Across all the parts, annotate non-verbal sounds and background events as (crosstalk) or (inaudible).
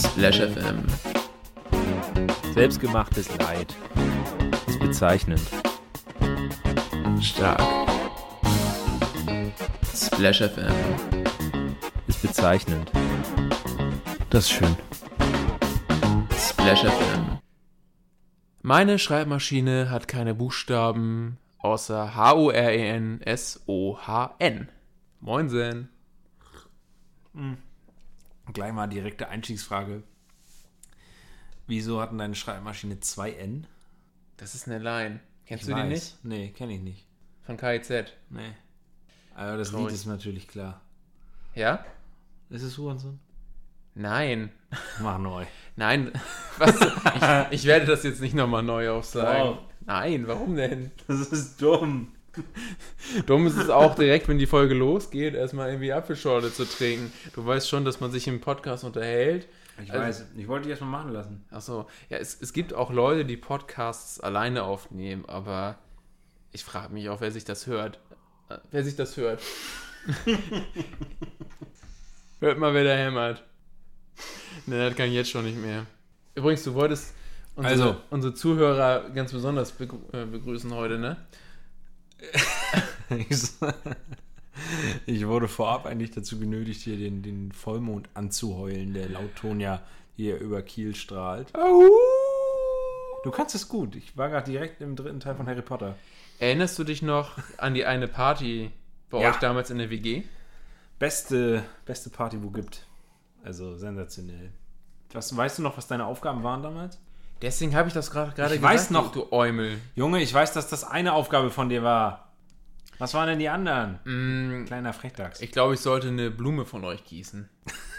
Splash FM. Selbstgemachtes Leid. Ist bezeichnend. Stark. Splash FM. Ist bezeichnend. Das ist schön. Splash FM. Meine Schreibmaschine hat keine Buchstaben außer H-U-R-E-N-S-O-H-N. Moinsen. Gleich mal direkte Einstiegsfrage. Wieso hatten deine Schreibmaschine zwei N? Das ist eine Line. Kennst Ich du die weiß. nicht? Nee, kenne ich nicht. Von KIZ. Nee. Aber das Traurig. Lied ist natürlich klar. Ja? Ist es Hurensohn? Nein. Mach neu. Nein. Was? Ich, ich werde das jetzt nicht nochmal neu aufsagen. Doch. Nein, warum denn? Das ist dumm. Dumm ist es auch direkt, wenn die Folge losgeht, erstmal irgendwie Apfelschorle zu trinken. Du weißt schon, dass man sich im Podcast unterhält. Ich Also- weiß. Ich wollte dich erstmal machen lassen. Achso, ja, es, es gibt auch Leute, die Podcasts alleine aufnehmen, aber ich frage mich auch, wer sich das hört. Äh, Wer sich das hört. (laughs) Hört mal, wer da hämmert. Ne, das kann ich jetzt schon nicht mehr. Übrigens, du wolltest unsere, Also. unsere Zuhörer ganz besonders äh, begrüßen heute, ne? (laughs) Ich- wurde vorab eigentlich dazu genötigt, hier den, den Vollmond anzuheulen, der laut Tonja hier über Kiel strahlt. Du kannst es gut. Ich war gerade direkt im dritten Teil von Harry Potter. Erinnerst du dich noch an die eine Party bei Ja. euch damals in der WG? Beste, beste Party, wo gibt. Also sensationell. Was, weißt du noch, was deine Aufgaben waren damals? Deswegen habe ich das gerade gerade Ich gesagt, weiß noch. du, Eumel. Junge, ich weiß, dass das eine Aufgabe von dir war. Was waren denn die anderen? Mm, Kleiner Frechdachs. Ich glaube, ich sollte eine Blume von euch gießen.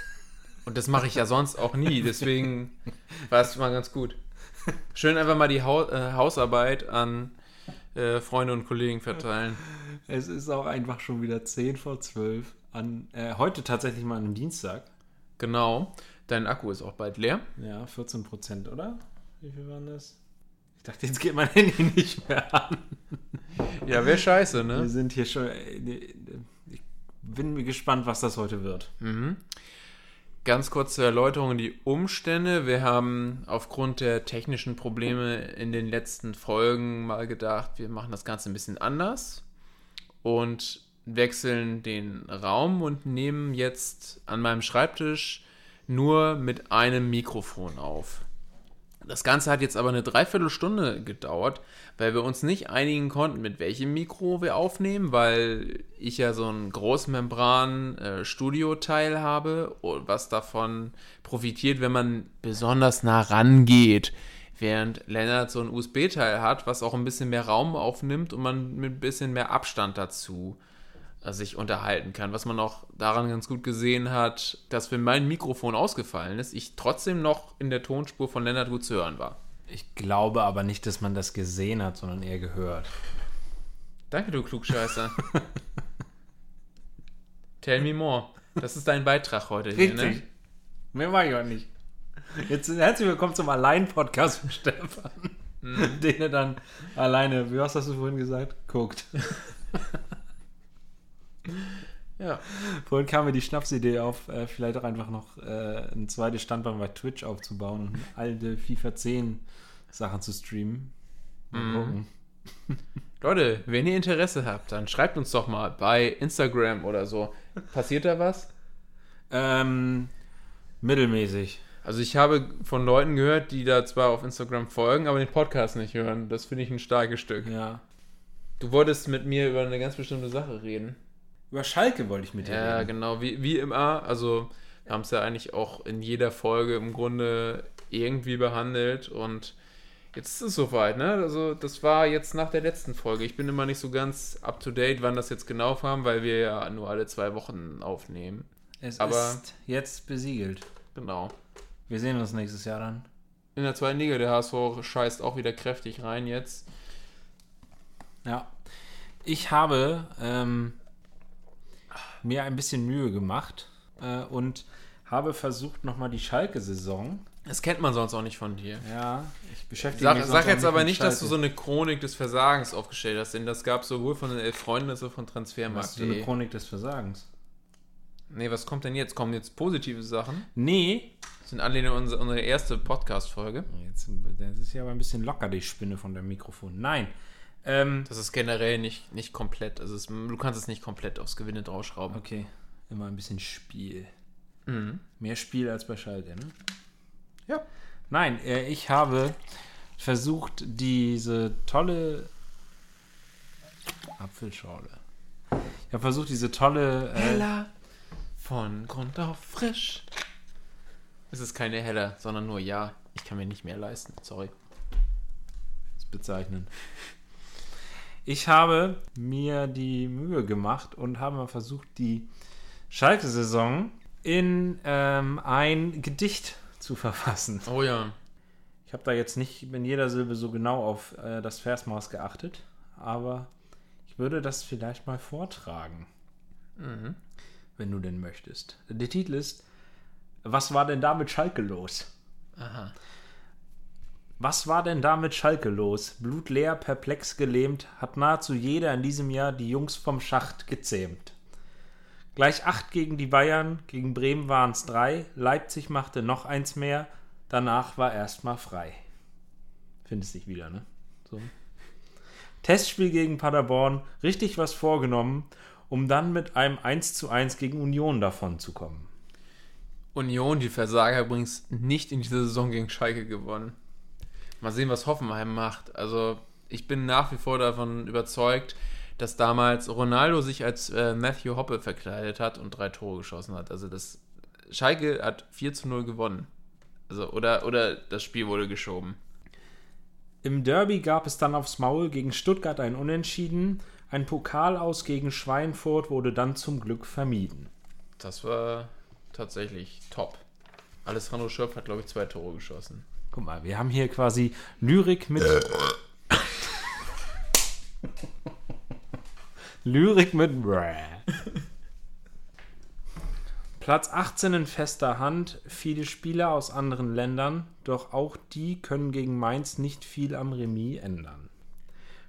(laughs) Und das mache ich ja sonst auch nie, deswegen (laughs) war es mal ganz gut. Schön einfach mal die Hau äh, Hausarbeit an äh, Freunde und Kollegen verteilen. Es ist auch einfach schon wieder 10 vor 12. An, äh, heute tatsächlich mal an einem Dienstag. Genau. Dein Akku ist auch bald leer. Ja, 14 Prozent, oder? Wie viel waren das? Ich dachte, jetzt geht mein Handy nicht mehr an. Ja, wäre scheiße, Wir ne? sind hier schon. äh, Ich bin mir gespannt, was das heute wird. Mhm. Ganz kurz zur Erläuterung die Umstände. Wir haben aufgrund der technischen Probleme in den letzten Folgen mal gedacht, wir machen das Ganze ein bisschen anders und wechseln den Raum und nehmen jetzt an meinem Schreibtisch nur mit einem Mikrofon auf. Das Ganze hat jetzt aber eine Dreiviertelstunde gedauert, weil wir uns nicht einigen konnten, mit welchem Mikro wir aufnehmen, weil ich ja so ein Großmembran-Studio-Teil habe, und was davon profitiert, wenn man besonders nah rangeht, während Lennart so ein USB-Teil hat, was auch ein bisschen mehr Raum aufnimmt und man mit ein bisschen mehr Abstand dazu äh, sich unterhalten kann. Was man auch daran ganz gut gesehen hat, dass wenn mein Mikrofon ausgefallen ist, ich trotzdem noch in der Tonspur von Lennart gut zu hören war. Ich glaube aber nicht, dass man das gesehen hat, sondern eher gehört. Danke, du Klugscheißer. (laughs) Tell me more. Das ist dein Beitrag heute hier, ne? Mehr war ich auch nicht. Jetzt herzlich willkommen zum Allein-Podcast von Stefan. (laughs) Den er dann alleine, wie hast du vorhin gesagt? Guckt. (laughs) Ja. Vorhin kam mir die Schnapsidee auf, äh, vielleicht auch einfach noch äh, ein zweites Standbein bei Twitch aufzubauen und alte FIFA 10 Sachen zu streamen. Mal gucken. Leute, wenn ihr Interesse habt, dann schreibt uns doch mal bei Instagram oder so. Passiert da was? Ähm, mittelmäßig. Also ich habe von Leuten gehört, die da zwar auf Instagram folgen, aber den Podcast nicht hören. Das finde ich ein starkes Stück. Ja. Du wolltest mit mir über eine ganz bestimmte Sache reden. Über Schalke wollte ich mit dir Ja, reden. genau, wie, wie immer. Also, wir haben es ja eigentlich auch in jeder Folge im Grunde irgendwie behandelt und jetzt ist es soweit, ne? Also, das war jetzt nach der letzten Folge. Ich bin immer nicht so ganz up to date, wann das jetzt genau war, weil wir ja nur alle zwei Wochen aufnehmen. Es aber- ist jetzt besiegelt. Genau. Wir sehen uns nächstes Jahr dann. In der zweiten Liga, der HSV scheißt auch wieder kräftig rein jetzt. Ja. Ich habe ähm, mir ein bisschen Mühe gemacht äh, und habe versucht, nochmal die Schalke-Saison. Das kennt man sonst auch nicht von dir. Ja, ich beschäftige Sag, mich sag jetzt aber nicht, dass du so Schalke. eine Chronik des Versagens aufgestellt hast, denn das gab es sowohl von den elf Freunden als auch von Was ist so eine. Chronik des Versagens? Nee, was kommt denn jetzt? Kommen jetzt positive Sachen? Nee, Das in Anlehnung an unsere, unsere erste Podcast-Folge. Jetzt, das ist ja aber ein bisschen locker, die Spinne von dem Mikrofon. Nein. Ähm, Das ist generell nicht, nicht komplett. Also es, du kannst es nicht komplett aufs Gewinne draufschrauben. okay, immer ein bisschen Spiel. Mhm. Mehr Spiel als bei Schalke, ne? Ja. Nein, äh, ich habe versucht, diese tolle Apfelschorle. Ich habe versucht, diese tolle. Äh, Heller. Von Grund auf frisch. Es ist keine Heller, sondern nur ja. Ich kann mir nicht mehr leisten. Sorry. ist bezeichnend. Ich habe mir die Mühe gemacht und habe mal versucht, die Schalke-Saison in ähm, ein Gedicht zu verfassen. Oh ja. Ich habe da jetzt nicht in jeder Silbe so genau auf äh, das Versmaß geachtet, aber ich würde das vielleicht mal vortragen, Mhm. wenn du denn möchtest. Der Titel ist Was war denn da mit Schalke los? Aha. Was war denn da mit Schalke los? Blutleer, perplex gelähmt, hat nahezu jeder in diesem Jahr die Jungs vom Schacht gezähmt. Gleich acht gegen die Bayern, gegen Bremen waren es drei, Leipzig machte noch eins mehr, danach war erstmal frei. Findest dich wieder, ne? So. Testspiel gegen Paderborn, richtig was vorgenommen, um dann mit einem 1 zu 1 gegen Union davon zu kommen. Union, die Versager, übrigens nicht in dieser Saison gegen Schalke gewonnen. Mal sehen, was Hoffenheim macht. Also, ich bin nach wie vor davon überzeugt, dass damals Ronaldo sich als äh, Matthew Hoppe verkleidet hat und drei Tore geschossen hat. Also, das Schalke hat 4 zu 0 gewonnen. Also, oder, oder das Spiel wurde geschoben. Im Derby gab es dann aufs Maul gegen Stuttgart ein Unentschieden. Ein Pokal aus gegen Schweinfurt wurde dann zum Glück vermieden. Das war tatsächlich top. Alessandro Schöpf hat, glaube ich, zwei Tore geschossen. Guck mal, wir haben hier quasi Lyrik mit. (laughs) Lyrik mit. Platz 18 in fester Hand, viele Spieler aus anderen Ländern, doch auch die können gegen Mainz nicht viel am Remis ändern.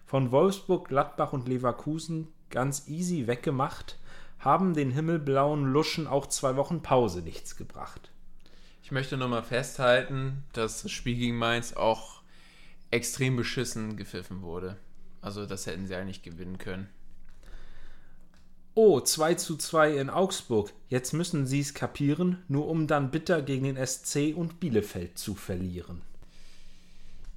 Von Wolfsburg, Gladbach und Leverkusen ganz easy weggemacht, haben den himmelblauen Luschen auch zwei Wochen Pause nichts gebracht. Ich möchte nochmal festhalten, dass das Spiel gegen Mainz auch extrem beschissen gepfiffen wurde. Also das hätten sie eigentlich gewinnen können. Oh, 2 zu 2 in Augsburg. Jetzt müssen sie es kapieren, nur um dann bitter gegen den SC und Bielefeld zu verlieren.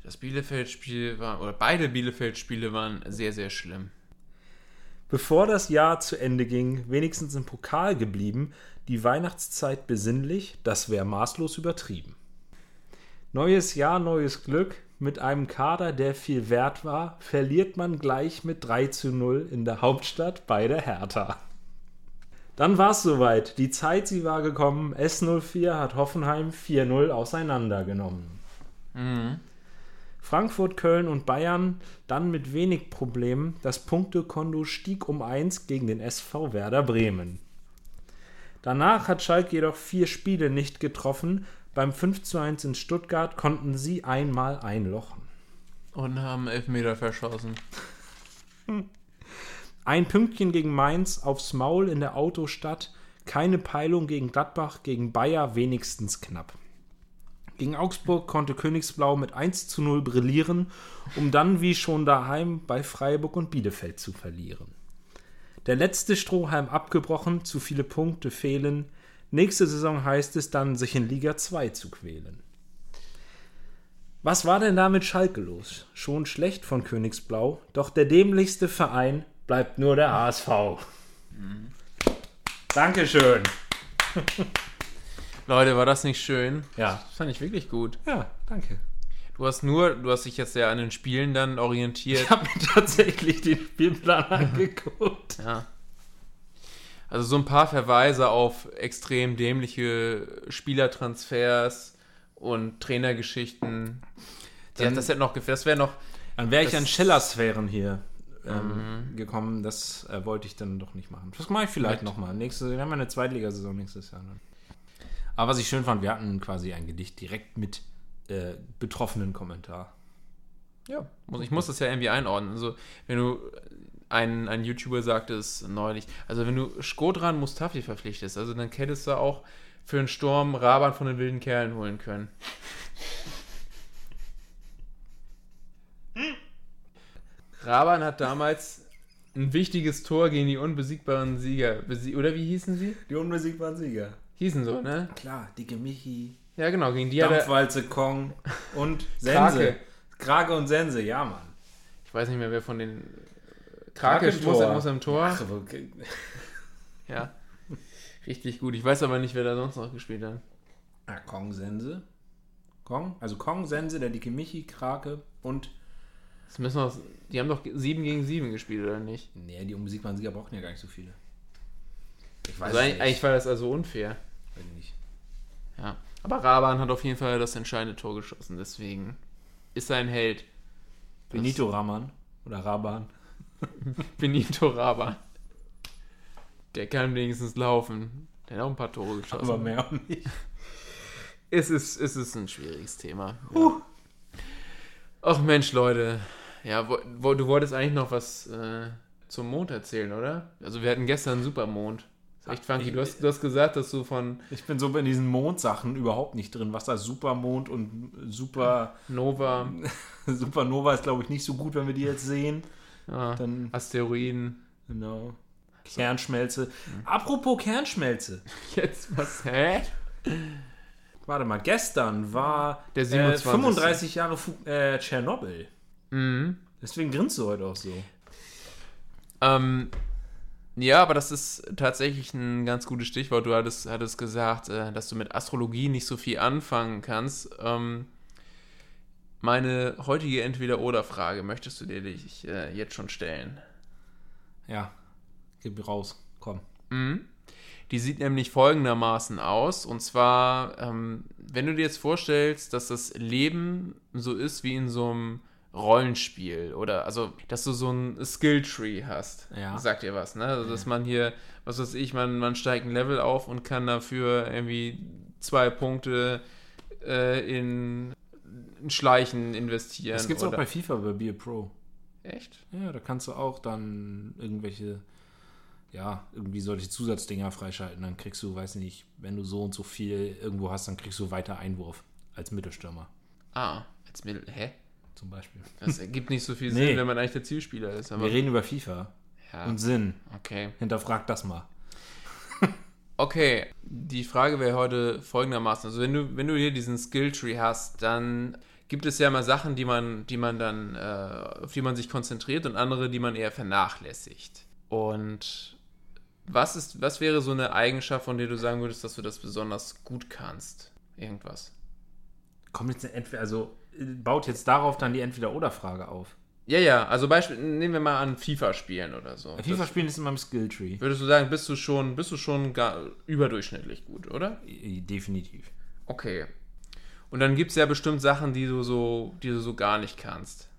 Das Bielefeld-Spiel war, oder beide Bielefeld-Spiele waren sehr, sehr schlimm. Bevor das Jahr zu Ende ging, wenigstens im Pokal geblieben, die Weihnachtszeit besinnlich, das wäre maßlos übertrieben. Neues Jahr, neues Glück, mit einem Kader, der viel wert war, verliert man gleich mit 3 zu 0 in der Hauptstadt bei der Hertha. Dann war es soweit, die Zeit, sie war gekommen, S04 hat Hoffenheim 4-0 auseinandergenommen. Frankfurt, Köln und Bayern dann mit wenig Problemen. Das Punktekonto stieg um 1 gegen den SV Werder Bremen. Danach hat Schalke jedoch vier Spiele nicht getroffen. Beim 5 zu 1 in Stuttgart konnten sie einmal einlochen. Und haben Elfmeter verschossen. (laughs) Ein Pünktchen gegen Mainz aufs Maul in der Autostadt. Keine Peilung gegen Gladbach, gegen Bayer wenigstens knapp. Gegen Augsburg konnte Königsblau mit 1 zu 0 brillieren, um dann wie schon daheim bei Freiburg und Bielefeld zu verlieren. Der letzte Strohhalm abgebrochen, zu viele Punkte fehlen. Nächste Saison heißt es dann, sich in Liga 2 zu quälen. Was war denn da mit Schalke los? Schon schlecht von Königsblau, doch der dämlichste Verein bleibt nur der HSV. Dankeschön. (laughs) Leute, war das nicht schön? Ja. Das fand ich wirklich gut. Ja, danke. Du hast nur, du hast dich jetzt ja an den Spielen dann orientiert. Ich habe mir tatsächlich den Spielplan (laughs) angeguckt. Ja. Also so ein paar Verweise auf extrem dämliche Spielertransfers und Trainergeschichten. Ja, Dann- das hätte noch. Das wäre noch. Dann wäre ich an Scheller-Sphären hier ähm, gekommen. Das äh, wollte ich dann doch nicht machen. Das mache ich vielleicht nochmal. Nächste, wir haben eine Zweitligasaison nächstes Jahr. Dann. Aber was ich schön fand, wir hatten quasi ein Gedicht direkt mit äh, betroffenen Kommentar. Ja, muss, ich muss das ja irgendwie einordnen. Also, wenn du ein, ein YouTuber sagt es neulich, also wenn du Skodran Mustafi verpflichtest, also dann hättest du auch für einen Sturm Raban von den wilden Kerlen holen können. Raban hat damals ein wichtiges Tor gegen die unbesiegbaren Sieger. Oder wie hießen sie? Die unbesiegbaren Sieger. Hießen so, ne? Klar, dicke Michi, Ja, genau, gegen die. Dampfwalze Kong und (laughs) Sense. Krake. Krake und Sense, ja, Mann. Ich weiß nicht mehr, wer von den. Krake Krakentor. muss, muss im Tor. Ach, okay. (laughs) Ja. Richtig gut. Ich weiß aber nicht, wer da sonst noch gespielt hat. Ah, Kong, Sense. Kong, also Kong, Sense, der dicke Michi, Krake und. Das müssen wir, die haben doch 7 gegen 7 gespielt, oder nicht? Nee, die unbesiegbaren Sieger brauchen ja gar nicht so viele. Ich weiß Also eigentlich, eigentlich war das also unfair. Weiß ich nicht. Ja. Aber Raban hat auf jeden Fall das entscheidende Tor geschossen, deswegen ist er ein Held. Benito Raman oder Raban. (laughs) Benito Raban. Der kann wenigstens laufen. Der hat auch ein paar Tore geschossen. Aber mehr auch nicht. Es ist, es ist ein schwieriges Thema. Ja. Ach Mensch, Leute. Ja, wo, wo, du wolltest eigentlich noch was äh, zum Mond erzählen, oder? Also wir hatten gestern einen Supermond. Ist echt funky. Du hast, du hast gesagt, dass du von Ich bin so in diesen Mondsachen überhaupt nicht drin. Was da Supermond und Super, Nova, (laughs) Supernova ist, glaube ich, nicht so gut, wenn wir die jetzt sehen. ja, Dann, Asteroiden. genau. Kernschmelze. Apropos Kernschmelze. (laughs) Jetzt was? Hä? Warte mal, gestern war Der äh, 27. 35 Jahre Fu äh, Tschernobyl. Mhm. Deswegen grinst du heute auch so. Ähm, ja, aber das ist tatsächlich ein ganz gutes Stichwort. Du hattest, hattest gesagt, äh, dass du mit Astrologie nicht so viel anfangen kannst. Ähm, meine heutige Entweder-Oder-Frage möchtest du dir dich äh, jetzt schon stellen? Ja, gib raus. Komm. Mhm. Die sieht nämlich folgendermaßen aus. Und zwar, ähm, wenn du dir jetzt vorstellst, dass das Leben so ist wie in so einem Rollenspiel oder also, dass du so ein Skilltree hast. Ja. Sagt dir was, ne? Also, dass man hier, was weiß ich, man, man steigt ein Level auf und kann dafür irgendwie zwei Punkte äh, in, in Schleichen investieren. Das gibt's auch oder- bei FIFA, bei Beer Pro. Echt? Ja, da kannst du auch dann irgendwelche, ja, irgendwie solche Zusatzdinger freischalten. Dann kriegst du, weiß nicht, wenn du so und so viel irgendwo hast, dann kriegst du weiter Einwurf als Mittelstürmer Ah, als Mittel. Hä? Zum Beispiel. Das ergibt nicht so viel Nee. Sinn, wenn man eigentlich der Zielspieler ist. Aber Wir reden über FIFA ja, und Sinn. okay. Hinterfrag das mal. (laughs) Okay, die Frage wäre heute folgendermaßen. Also wenn du, wenn du hier diesen Skilltree hast, dann gibt es ja mal Sachen, die man, die man dann, äh, auf die man sich konzentriert und andere, die man eher vernachlässigt. Und was ist, was wäre so eine Eigenschaft, von der du sagen würdest, dass du das besonders gut kannst? Irgendwas. Kommt jetzt entweder, also baut jetzt darauf dann die Entweder-Oder-Frage auf. Ja, ja, also Beispiel, nehmen wir mal an FIFA spielen oder so. FIFA spielen ist in meinem Skilltree. würdest du sagen, bist du schon, bist du schon gar, überdurchschnittlich gut, oder? Definitiv. Okay. Und dann gibt es ja bestimmt Sachen, die du so, die du so gar nicht kannst.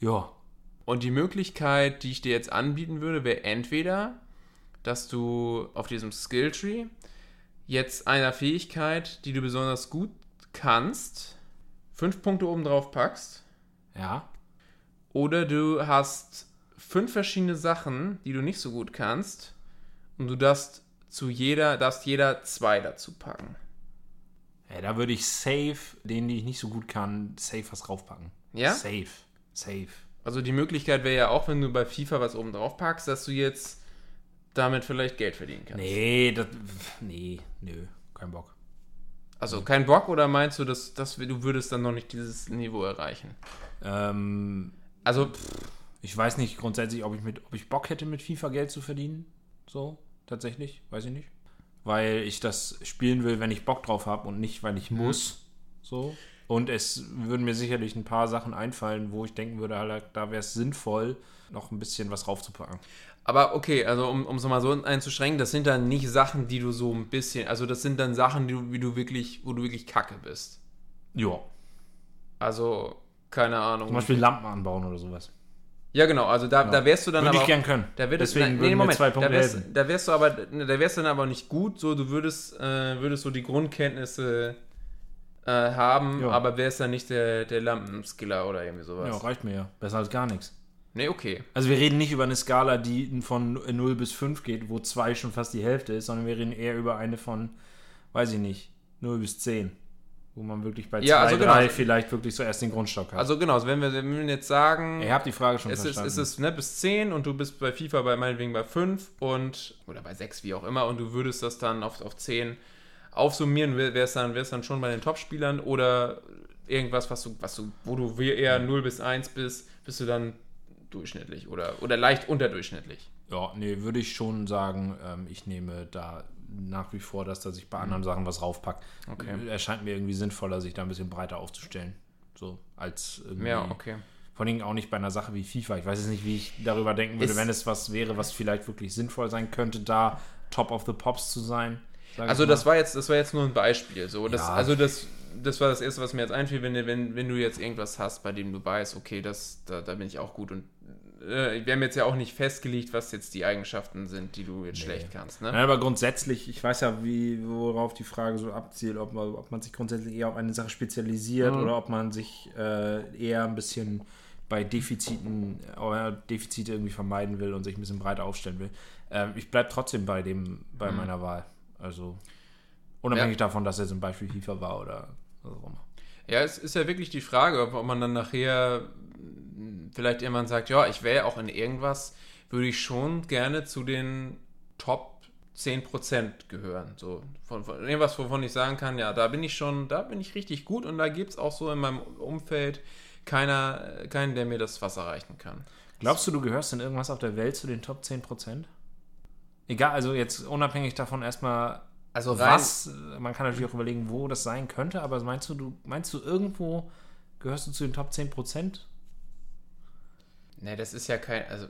Ja. Und die Möglichkeit, die ich dir jetzt anbieten würde, wäre entweder, dass du auf diesem Skilltree jetzt einer Fähigkeit, die du besonders gut kannst, fünf Punkte oben drauf packst. Ja. Oder du hast fünf verschiedene Sachen, die du nicht so gut kannst. Und du darfst zu jeder, darfst jeder zwei dazu packen. ja. Da würde ich safe, den, die ich nicht so gut kann, safe was draufpacken. Ja? Safe. Safe. Also die Möglichkeit wäre ja auch, wenn du bei FIFA was oben drauf packst, dass du jetzt damit vielleicht Geld verdienen kannst. Nee, das. Nee, nö, kein Bock. Also kein Bock oder meinst du, dass, dass du würdest dann noch nicht dieses Niveau erreichen? Ähm, Also, ich weiß nicht grundsätzlich, ob ich mit, ob ich Bock hätte, mit FIFA Geld zu verdienen. So, tatsächlich, weiß ich nicht. Weil ich das spielen will, wenn ich Bock drauf habe und nicht, weil ich muss. So. Und es würden mir sicherlich ein paar Sachen einfallen, wo ich denken würde, halt, da wäre es sinnvoll, noch ein bisschen was raufzupacken. Aber okay, also um es mal so einzuschränken, das sind dann nicht Sachen, die du so ein bisschen, also das sind dann Sachen, die du, wie du wirklich, wo du wirklich kacke bist. Ja. Also, keine Ahnung. Zum Beispiel Lampen anbauen oder sowas. ja, genau, also da, da wärst du dann Würde aber. ich gern können. Da wird Deswegen würden mir Moment, zwei Punkte da wärst, helfen. da wärst du aber, da wärst du dann aber nicht gut, so du würdest, äh, würdest so die Grundkenntnisse äh, haben, Ja. aber wärst dann nicht der, der Lampenskiller oder irgendwie sowas. Ja, reicht mir ja. Besser als gar nichts. Nee, okay. Also wir reden nicht über eine Skala, die von 0 bis 5 geht, wo 2 schon fast die Hälfte ist, sondern wir reden eher über eine von weiß ich nicht, 0 bis 10. Wo man wirklich bei 2, Ja, also 3 genau. vielleicht wirklich so erst den Grundstock hat. Also genau, also wenn wir, wenn wir jetzt sagen, ich habe die Frage schon es ist, verstanden. es ist ne, bis 10 und du bist bei FIFA bei meinetwegen bei 5 und oder bei 6, wie auch immer, und du würdest das dann auf, auf 10 aufsummieren, wäre es dann, wär's dann schon bei den Topspielern oder irgendwas, was du, was du, wo du eher 0 bis 1 bist, bist du dann durchschnittlich oder, oder leicht unterdurchschnittlich. Ja, nee, würde ich schon sagen, ähm, ich nehme da nach wie vor, dass da sich bei anderen Sachen was raufpackt. Mhm. Okay. Erscheint mir irgendwie sinnvoller, sich da ein bisschen breiter aufzustellen. So, als. Ja, okay. Vor allem auch nicht bei einer Sache wie FIFA. Ich weiß jetzt nicht, wie ich darüber denken würde, Ist- wenn es was wäre, was vielleicht wirklich sinnvoll sein könnte, da Top of the Pops zu sein. Also das war jetzt, das war jetzt nur ein Beispiel. So, das, Ja. Also das, das war das erste, was mir jetzt einfiel, wenn, du- wenn, wenn du jetzt irgendwas hast, bei dem du weißt, okay, das, da, da bin ich auch gut und äh, wir haben jetzt ja auch nicht festgelegt, was jetzt die Eigenschaften sind, die du jetzt schlecht kannst. Ne? Nein, aber grundsätzlich, ich weiß ja, wie, worauf die Frage so abzielt, ob man, ob man sich grundsätzlich eher auf eine Sache spezialisiert Mhm. oder ob man sich äh, eher ein bisschen bei Defiziten oder Defizite irgendwie vermeiden will und sich ein bisschen breiter aufstellen will. Ähm, ich bleibe trotzdem bei dem, bei Mhm. meiner Wahl. Also unabhängig davon, dass er zum Beispiel FIFA war oder was auch immer. Ja, es ist ja wirklich die Frage, ob, man dann nachher vielleicht irgendwann sagt, ja, ich wäre auch in irgendwas, würde ich schon gerne zu den Top 10% gehören. So, von, von irgendwas, wovon ich sagen kann, ja, da bin ich schon, da bin ich richtig gut und da gibt es auch so in meinem Umfeld keiner, keinen, der mir das Wasser reichen kann. Glaubst du, du gehörst in irgendwas auf der Welt zu den Top 10%? Egal, also jetzt unabhängig davon erstmal, Also rein- was, man kann natürlich auch überlegen, wo das sein könnte, aber meinst du, du meinst du irgendwo gehörst du zu den Top 10%? Ne, das ist ja kein, also,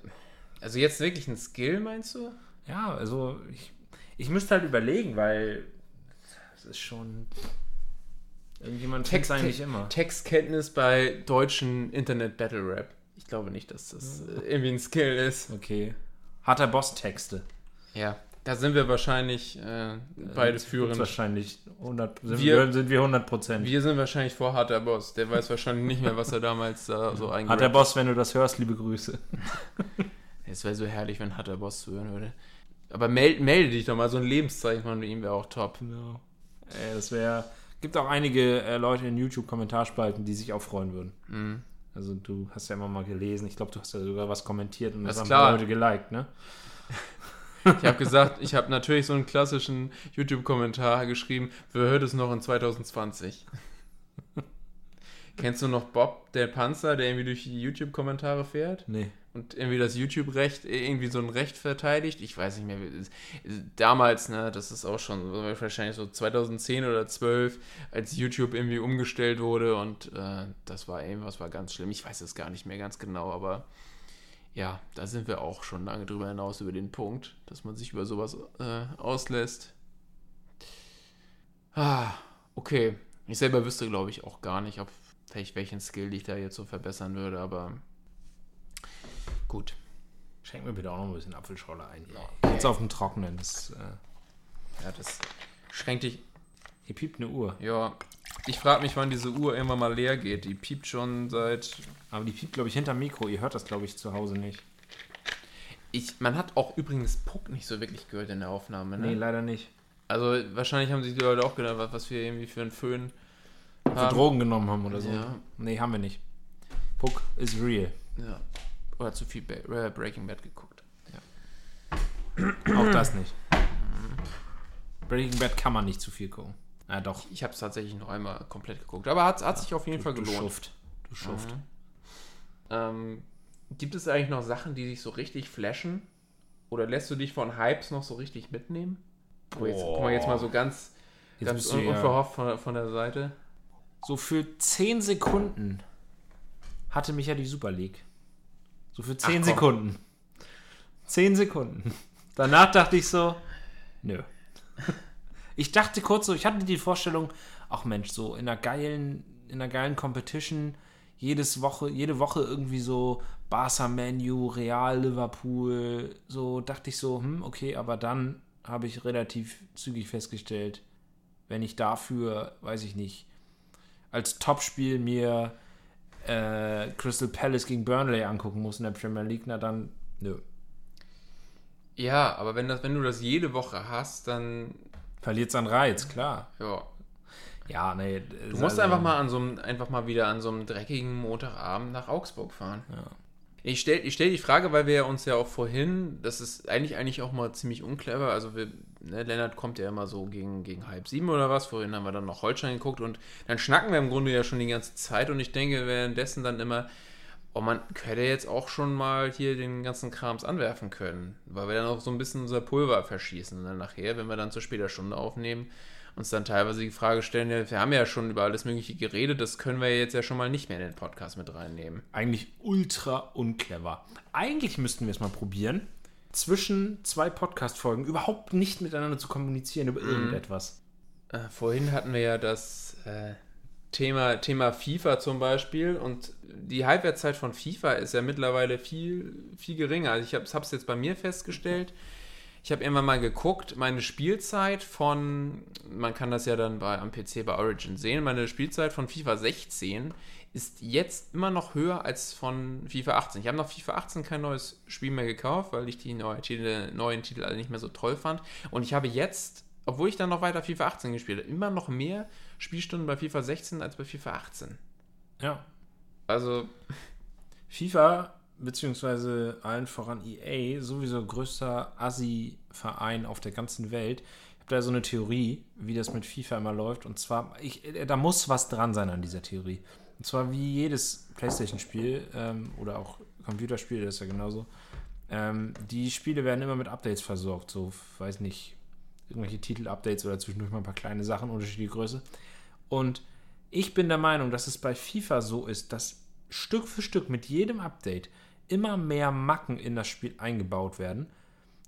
also jetzt wirklich ein Skill, meinst du? Ja, also ich, ich müsste halt überlegen, weil es ist schon irgendjemand Text- eigentlich immer. Textkenntnis bei deutschen Internet-Battle-Rap. Ich glaube nicht, dass das äh, irgendwie ein Skill ist. Okay. Hat er Boss-Texte? Ja, da sind wir wahrscheinlich äh, beide führend. Wahrscheinlich 100, sind Wir- sind wir 100%. Wir sind wahrscheinlich vor harter Boss. Der weiß wahrscheinlich nicht mehr, was er damals da so Hat der eingebracht Boss, wenn du das hörst, liebe Grüße. (laughs) Es wäre so herrlich, wenn harter Boss zuhören würde. Aber meld, melde dich doch mal, so ein Lebenszeichen von ihm wäre auch top. Ja. Ey, das wäre. Gibt auch einige äh, Leute in YouTube-Kommentarspalten, die sich auch freuen würden. Mhm. Also du hast ja immer mal gelesen. Ich glaube, du hast ja sogar was kommentiert und das, Das haben. Leute geliked, ne? (laughs) Ich habe gesagt, ich habe natürlich so einen klassischen YouTube-Kommentar geschrieben, wer hört es noch in 2020? (laughs) Kennst du noch Bob, der Panzer, der irgendwie durch die YouTube-Kommentare fährt? Nee. und irgendwie das YouTube-Recht, irgendwie so ein Recht verteidigt. Ich weiß nicht mehr, damals, ne, das ist auch schon wahrscheinlich so 2010 oder 12, als YouTube irgendwie umgestellt wurde und äh, das war irgendwas, war ganz schlimm. Ich weiß es gar nicht mehr ganz genau, aber ja, da sind wir auch schon lange drüber hinaus über den Punkt, dass man sich über sowas äh, auslässt. Ah, okay. Ich selber wüsste, glaube ich, auch gar nicht, ob welch, welchen Skill ich da jetzt so verbessern würde, aber gut. Schenk mir bitte auch noch ein bisschen Apfelschorle ein. Jetzt auf dem Trockenen. Das, äh, Ja, das schränkt dich. Hier piept eine Uhr. Ja, ich frage mich, wann diese Uhr irgendwann mal leer geht. Die piept schon seit. Aber die piept, glaube ich, hinterm Mikro. Ihr hört das, glaube ich, zu Hause nicht. Ich, man hat auch übrigens Puck nicht so wirklich gehört in der Aufnahme. Ne? Nee, leider nicht. Also wahrscheinlich haben sich die Leute auch gedacht, was, was wir irgendwie für einen Föhn haben. Drogen genommen haben oder so. Ja. Nee, haben wir nicht. Puck ist real. Ja. Oder zu viel ba äh, Breaking Bad geguckt. Auch das nicht. Breaking Bad kann man nicht zu viel gucken. Ja, doch. Ich habe es tatsächlich noch einmal komplett geguckt. Aber hat, hat sich auf jeden Fall Du gelohnt. Schuft. Du Schuft. Mhm. Ähm, gibt es eigentlich noch Sachen, die dich so richtig flashen? Oder lässt du dich von Hypes noch so richtig mitnehmen? Guck mal, jetzt, guck mal jetzt mal so ganz, Jetzt ganz du un unverhofft von, von der Seite. So für 10 Sekunden hatte mich ja die Super League. So für 10 komm. Sekunden. 10 Sekunden. Danach dachte ich so, nö. (laughs) Ich dachte kurz so, ich hatte die Vorstellung, ach Mensch, so in einer geilen, in einer geilen Competition, jedes Woche, jede Woche irgendwie so Barca, Menu, Real, Liverpool, so dachte ich so, hm, okay, aber dann habe ich relativ zügig festgestellt, wenn ich dafür, weiß ich nicht, als Topspiel mir äh, Crystal Palace gegen Burnley angucken muss in der Premier League, na dann, nö. Ja, aber wenn, das, wenn du das jede Woche hast, dann Verliert seinen Reiz, klar. Ja. Ja, nee. Du musst einfach mal an so einem, einfach mal wieder an so einem dreckigen Montagabend nach Augsburg fahren. Ja. Ich stelle ich stell die Frage, weil wir ja uns ja auch vorhin, das ist eigentlich eigentlich auch mal ziemlich unclever, also wir, ne, Lennart kommt ja immer so gegen, gegen halb sieben oder was, vorhin haben wir dann noch Holstein geguckt und dann schnacken wir im Grunde ja schon die ganze Zeit und ich denke währenddessen dann immer, oh man könnte jetzt auch schon mal hier den ganzen Krams anwerfen können, weil wir dann auch so ein bisschen unser Pulver verschießen und dann nachher, wenn wir dann zu später Stunde aufnehmen, uns dann teilweise die Frage stellen, wir haben ja schon über alles Mögliche geredet, das können wir jetzt ja schon mal nicht mehr in den Podcast mit reinnehmen. Eigentlich ultra unclever. Eigentlich müssten wir es mal probieren, zwischen zwei Podcast-Folgen überhaupt nicht miteinander zu kommunizieren über irgendetwas. Äh, vorhin hatten wir ja das äh, Thema, Thema FIFA zum Beispiel und die Halbwertszeit von FIFA ist ja mittlerweile viel, viel geringer. Also ich habe es jetzt bei mir festgestellt. Ich habe irgendwann mal geguckt, meine Spielzeit von, man kann das ja dann bei, am PC bei Origin sehen, meine Spielzeit von FIFA 16 ist jetzt immer noch höher als von FIFA 18. Ich habe noch FIFA 18 kein neues Spiel mehr gekauft, weil ich die neue Titel, neuen Titel alle nicht mehr so toll fand. Und ich habe jetzt, obwohl ich dann noch weiter FIFA 18 gespielt habe, immer noch mehr Spielstunden bei FIFA 16 als bei FIFA 18. Ja. Also, FIFA, beziehungsweise allen voran EA, sowieso größter Assi-Verein auf der ganzen Welt. Ich habe da so eine Theorie, wie das mit FIFA immer läuft. Und zwar, ich, da muss was dran sein an dieser Theorie. Und zwar wie jedes PlayStation-Spiel ähm, oder auch Computerspiel, das ist ja genauso. Ähm, die Spiele werden immer mit Updates versorgt. So, weiß nicht, irgendwelche Titel-Updates oder zwischendurch mal ein paar kleine Sachen, unterschiedliche Größe. Und ich bin der Meinung, dass es bei FIFA so ist, dass Stück für Stück mit jedem Update immer mehr Macken in das Spiel eingebaut werden,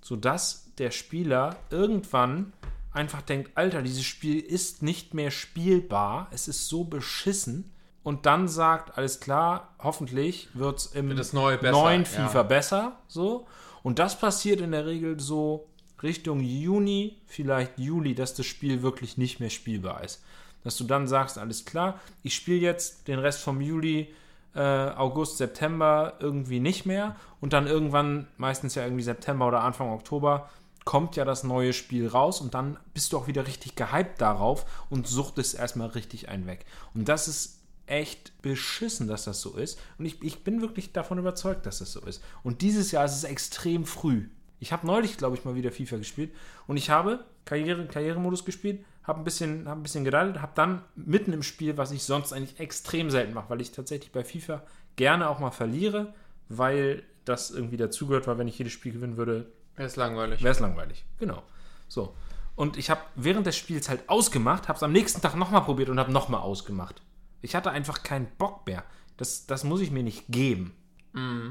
sodass der Spieler irgendwann einfach denkt, Alter, dieses Spiel ist nicht mehr spielbar, es ist so beschissen und dann sagt, alles klar, hoffentlich wird es im neue besser, neuen ja. FIFA besser, so. Und das passiert in der Regel so Richtung Juni, vielleicht Juli, dass das Spiel wirklich nicht mehr spielbar ist. Dass du dann sagst, alles klar, ich spiele jetzt den Rest vom Juli, äh, August, September irgendwie nicht mehr und dann irgendwann, meistens ja irgendwie September oder Anfang Oktober, kommt ja das neue Spiel raus und dann bist du auch wieder richtig gehypt darauf und suchtest erstmal richtig einen weg. Und das ist echt beschissen, dass das so ist. Und ich, ich bin wirklich davon überzeugt, dass das so ist. Und dieses Jahr ist es extrem früh. Ich habe neulich, glaube ich, mal wieder FIFA gespielt und ich habe Karriere, Karrieremodus gespielt, habe ein bisschen, hab ein bisschen gedaddelt, habe dann mitten im Spiel, was ich sonst eigentlich extrem selten mache, weil ich tatsächlich bei FIFA gerne auch mal verliere, weil das irgendwie dazugehört, weil wenn ich jedes Spiel gewinnen würde, er ist langweilig. wäre es langweilig. Genau. So. Und ich habe während des Spiels halt ausgemacht, habe es am nächsten Tag nochmal probiert und habe nochmal ausgemacht. Ich hatte einfach keinen Bock mehr. Das, das muss ich mir nicht geben.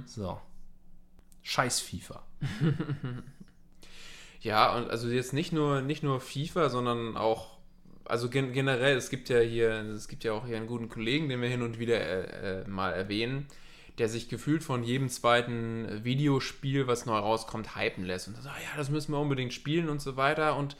So. Scheiß FIFA. (laughs) Ja, und also jetzt nicht nur, nicht nur FIFA, sondern auch, also gen generell, es gibt ja hier, es gibt ja auch hier einen guten Kollegen, den wir hin und wieder äh, äh, mal erwähnen, der sich gefühlt von jedem zweiten Videospiel, was neu rauskommt, hypen lässt und sagt, ah ja, das müssen wir unbedingt spielen und so weiter. Und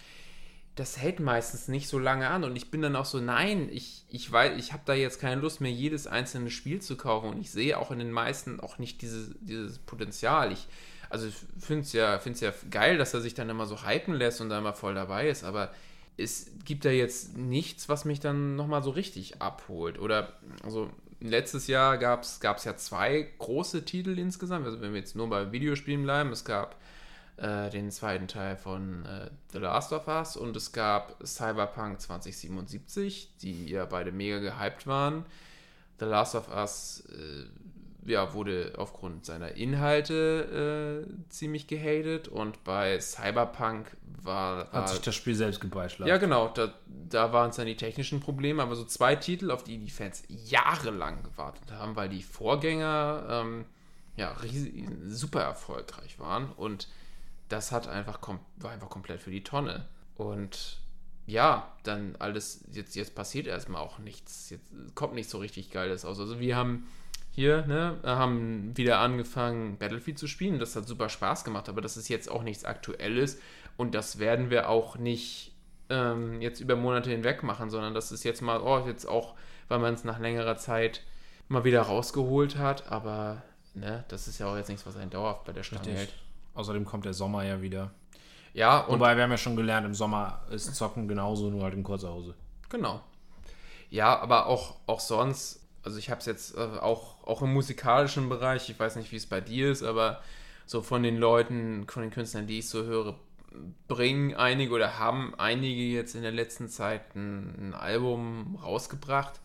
das hält meistens nicht so lange an. Und ich bin dann auch so, nein, ich, ich weiß, ich habe da jetzt keine Lust mehr, jedes einzelne Spiel zu kaufen. Und ich sehe auch in den meisten auch nicht diese, dieses Potenzial. Ich, also ich finde es ja, find's ja geil, dass er sich dann immer so hypen lässt und da immer voll dabei ist, aber es gibt da jetzt nichts, was mich dann nochmal so richtig abholt. Oder, also letztes Jahr gab es ja zwei große Titel insgesamt, also wenn wir jetzt nur bei Videospielen bleiben, es gab äh, den zweiten Teil von äh, The Last of Us und es gab Cyberpunk 2077, die ja beide mega gehypt waren. The Last of Us äh, ja, wurde aufgrund seiner Inhalte äh, ziemlich gehatet und bei Cyberpunk war, Hat sich das Spiel selbst gebeischlagen. ja, genau. Da, da waren es dann die technischen Probleme, aber so zwei Titel, auf die die Fans jahrelang gewartet haben, weil die Vorgänger ähm, ja riesig, super erfolgreich waren und das hat einfach kom war einfach komplett für die Tonne. Und ja, dann alles, jetzt, jetzt passiert erstmal auch nichts. Jetzt kommt nicht so richtig Geiles aus. Also wir haben hier, ne, haben wieder angefangen, Battlefield zu spielen. Das hat super Spaß gemacht, aber das ist jetzt auch nichts Aktuelles und das werden wir auch nicht ähm, jetzt über Monate hinweg machen, sondern das ist jetzt mal, oh, jetzt auch, weil man es nach längerer Zeit mal wieder rausgeholt hat, aber ne, das ist ja auch jetzt nichts, was einen dauerhaft bei der Stange Richtig. hält. Außerdem kommt der Sommer ja wieder. Ja, und Wobei wir haben ja schon gelernt, im Sommer ist Zocken genauso, nur halt in kurzer Hose. Genau. Ja, aber auch, auch sonst, also ich habe es jetzt äh, auch, auch im musikalischen Bereich, ich weiß nicht, wie es bei dir ist, aber so von den Leuten, von den Künstlern, die ich so höre, bringen einige oder haben einige jetzt in der letzten Zeit ein, ein Album rausgebracht.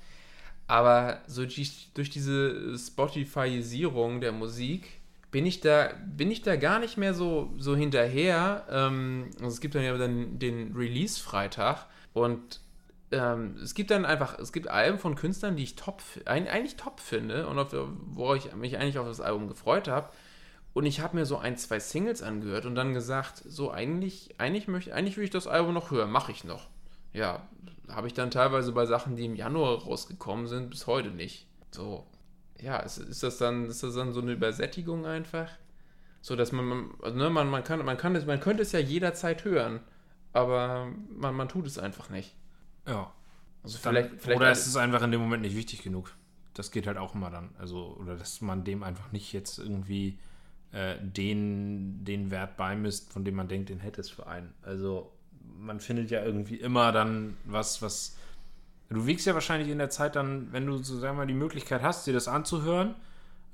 Aber so die, durch diese Spotifyisierung der Musik bin ich da, bin ich da gar nicht mehr so, so hinterher. Ähm, also es gibt dann ja dann den Release-Freitag und ähm, es gibt dann einfach, es gibt Alben von Künstlern, die ich top, eigentlich top finde und auf, wo ich mich eigentlich auf das Album gefreut habe. Und ich habe mir so ein, zwei Singles angehört und dann gesagt, so eigentlich, eigentlich möchte, eigentlich will ich das Album noch hören, mache ich noch. Ja, habe ich dann teilweise bei Sachen, die im Januar rausgekommen sind, bis heute nicht. So, ja, ist, ist das dann, ist das dann so eine Übersättigung einfach? So, dass man, also, ne, man, man kann, man kann es, man könnte es ja jederzeit hören, aber man, man tut es einfach nicht. Ja. Also Dann, vielleicht, vielleicht oder ist es einfach in dem Moment nicht wichtig genug? Das geht halt auch immer dann. Also, oder dass man dem einfach nicht jetzt irgendwie äh, den, den Wert beimisst, von dem man denkt, den hätte es für einen. Also, man findet ja irgendwie immer dann was, was. Du wiegst ja wahrscheinlich in der Zeit dann, wenn du so sagen wir mal die Möglichkeit hast, dir das anzuhören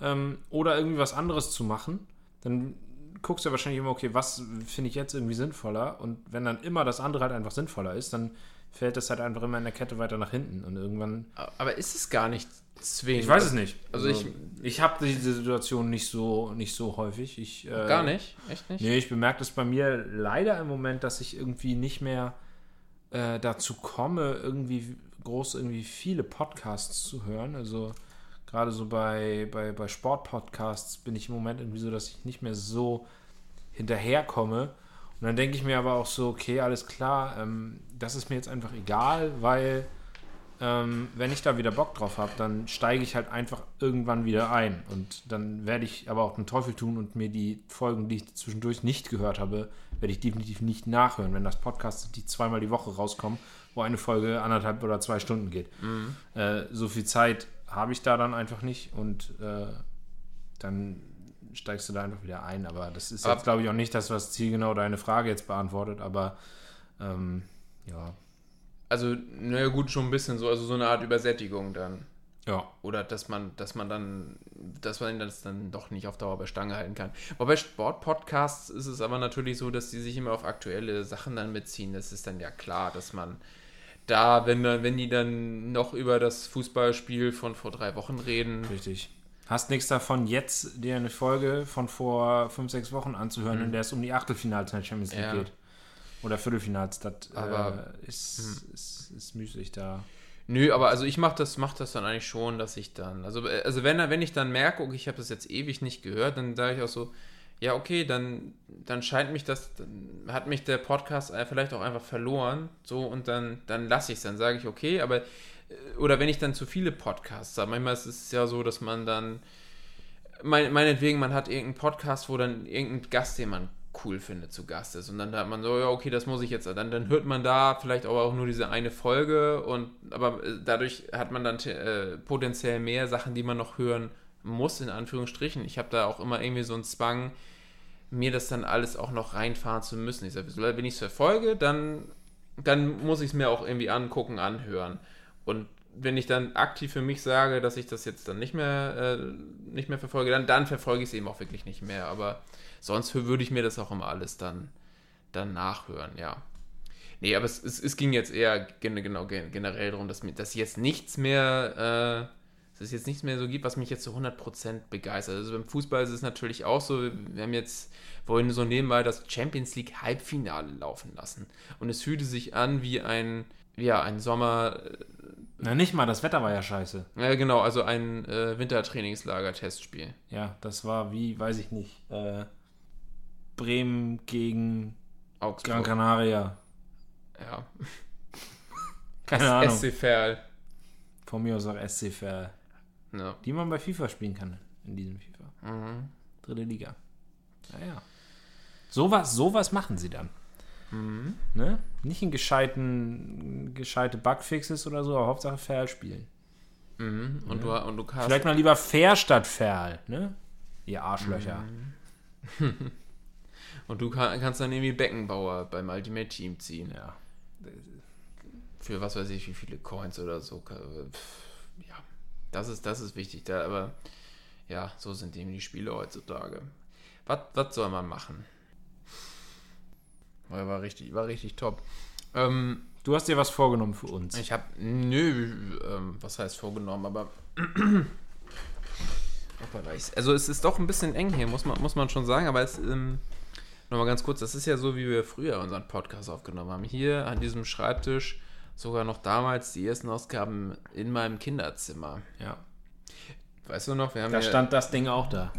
ähm, oder irgendwie was anderes zu machen, dann guckst du ja wahrscheinlich immer, okay, was finde ich jetzt irgendwie sinnvoller? Und wenn dann immer das andere halt einfach sinnvoller ist, dann fällt das halt einfach immer in der Kette weiter nach hinten. Und irgendwann. aber ist es gar nicht zwingend? Ich weiß es nicht. Also ich- ich habe diese Situation nicht so, nicht so häufig. Ich, äh, Gar nicht? Echt nicht? Nee, ich bemerke das bei mir leider im Moment, dass ich irgendwie nicht mehr äh, dazu komme, irgendwie groß irgendwie viele Podcasts zu hören. Also gerade so bei, bei, bei Sportpodcasts bin ich im Moment irgendwie so, dass ich nicht mehr so hinterherkomme. Und dann denke ich mir aber auch so, okay, alles klar, ähm, das ist mir jetzt einfach egal, weil ähm, wenn ich da wieder Bock drauf habe, dann steige ich halt einfach irgendwann wieder ein. Und dann werde ich aber auch den Teufel tun und mir die Folgen, die ich zwischendurch nicht gehört habe, werde ich definitiv nicht nachhören, wenn das Podcast sind, die zweimal die Woche rauskommen, wo eine Folge anderthalb oder zwei Stunden geht. Äh, so viel Zeit habe ich da dann einfach nicht und äh, dann steigst du da einfach wieder ein. Aber das ist jetzt, glaube ich, auch nicht das, was zielgenau deine Frage jetzt beantwortet, aber ähm, ja. Also, naja, gut, schon ein bisschen so, also so eine Art Übersättigung dann. Ja. Oder dass man, dass man dann, dass man das dann doch nicht auf Dauer bei Stange halten kann. Aber bei Sportpodcasts ist es aber natürlich so, dass die sich immer auf aktuelle Sachen dann beziehen. Das ist dann ja klar, dass man da, wenn, man- wenn die dann noch über das Fußballspiel von vor drei Wochen reden, Richtig. Hast nichts davon, jetzt dir eine Folge von vor fünf, sechs Wochen anzuhören, in der es um die Achtelfinals in der Champions League Ja. geht. Oder Viertelfinals. Das Aber- äh, ist, ist, ist müßig da. Nö, aber also ich mache das, mach das dann eigentlich schon, dass ich dann, also, äh, also wenn, wenn ich dann merke, okay, ich habe das jetzt ewig nicht gehört, dann sage ich auch so, ja, okay, dann, dann scheint mich das, dann hat mich der Podcast äh, vielleicht auch einfach verloren, so, und dann, dann lasse ich es, dann sage ich, okay, aber, oder wenn ich dann zu viele Podcasts habe, manchmal ist es ja so, dass man dann, mein, meinetwegen, man hat irgendeinen Podcast, wo dann irgendein Gast, den man cool findet, zu Gast ist. Und dann hat man so, ja, okay, das muss ich jetzt. Dann, dann hört man da vielleicht aber auch nur diese eine Folge und aber äh, dadurch hat man dann äh, potenziell mehr Sachen, die man noch hören muss, in Anführungsstrichen. Ich habe da auch immer irgendwie so einen Zwang, mir das dann alles auch noch reinfahren zu müssen. Ich sage, wenn ich es verfolge, dann, dann muss ich es mir auch irgendwie angucken, anhören. Und wenn ich dann aktiv für mich sage, dass ich das jetzt dann nicht mehr, äh, nicht mehr verfolge, dann, dann verfolge ich es eben auch wirklich nicht mehr. Aber sonst würde ich mir das auch immer alles dann, dann nachhören, ja. Nee, aber es, es, es ging jetzt eher gen- genau, gen- generell darum, dass dass jetzt nichts mehr, äh, dass es jetzt nichts mehr so gibt, was mich jetzt zu 100% begeistert. Also beim Fußball ist es natürlich auch so, wir haben jetzt vorhin so nebenbei das Champions League Halbfinale laufen lassen. Und es fühlte sich an wie ein, ja, ein Sommer, Na, nicht mal, das Wetter war ja scheiße. ja genau, also ein äh, Wintertrainingslager-Testspiel. Ja, das war wie, weiß ich nicht, äh, Bremen gegen Gran Augsburg. Canaria. Ja. (laughs) Keine Ahnung. SC Verl. Von mir aus auch SC Verl. Ja. Die man bei FIFA spielen kann, in diesem FIFA. Mhm. Dritte Liga. Naja. Sowas, sowas machen sie dann. Mhm. Ne? Nicht in gescheiten, gescheite Bugfixes oder so, aber Hauptsache Fair spielen. Mhm. Und, du, und du hast. Vielleicht mal lieber Fair statt Fair, ne? Ihr Arschlöcher. (laughs) Und du kann, kannst dann irgendwie Beckenbauer beim Ultimate Team ziehen. Ja. Für was weiß ich, wie viele Coins oder so. Ja, das ist, das ist wichtig. Da, aber ja, so sind eben die Spiele heutzutage. Was, was soll man machen? War, war, richtig, war richtig top. Ähm, Du hast dir was vorgenommen für uns. ich habe, nö, ähm, was heißt vorgenommen, aber. (clears throat) Also, es ist doch ein bisschen eng hier, muss man, muss man schon sagen, aber es. Ähm, Nochmal ganz kurz, das ist ja so, wie wir früher unseren Podcast aufgenommen haben. Hier an diesem Schreibtisch sogar noch damals die ersten Ausgaben in meinem Kinderzimmer. Ja. Weißt du noch, wir haben Da ja, stand das Ding auch da.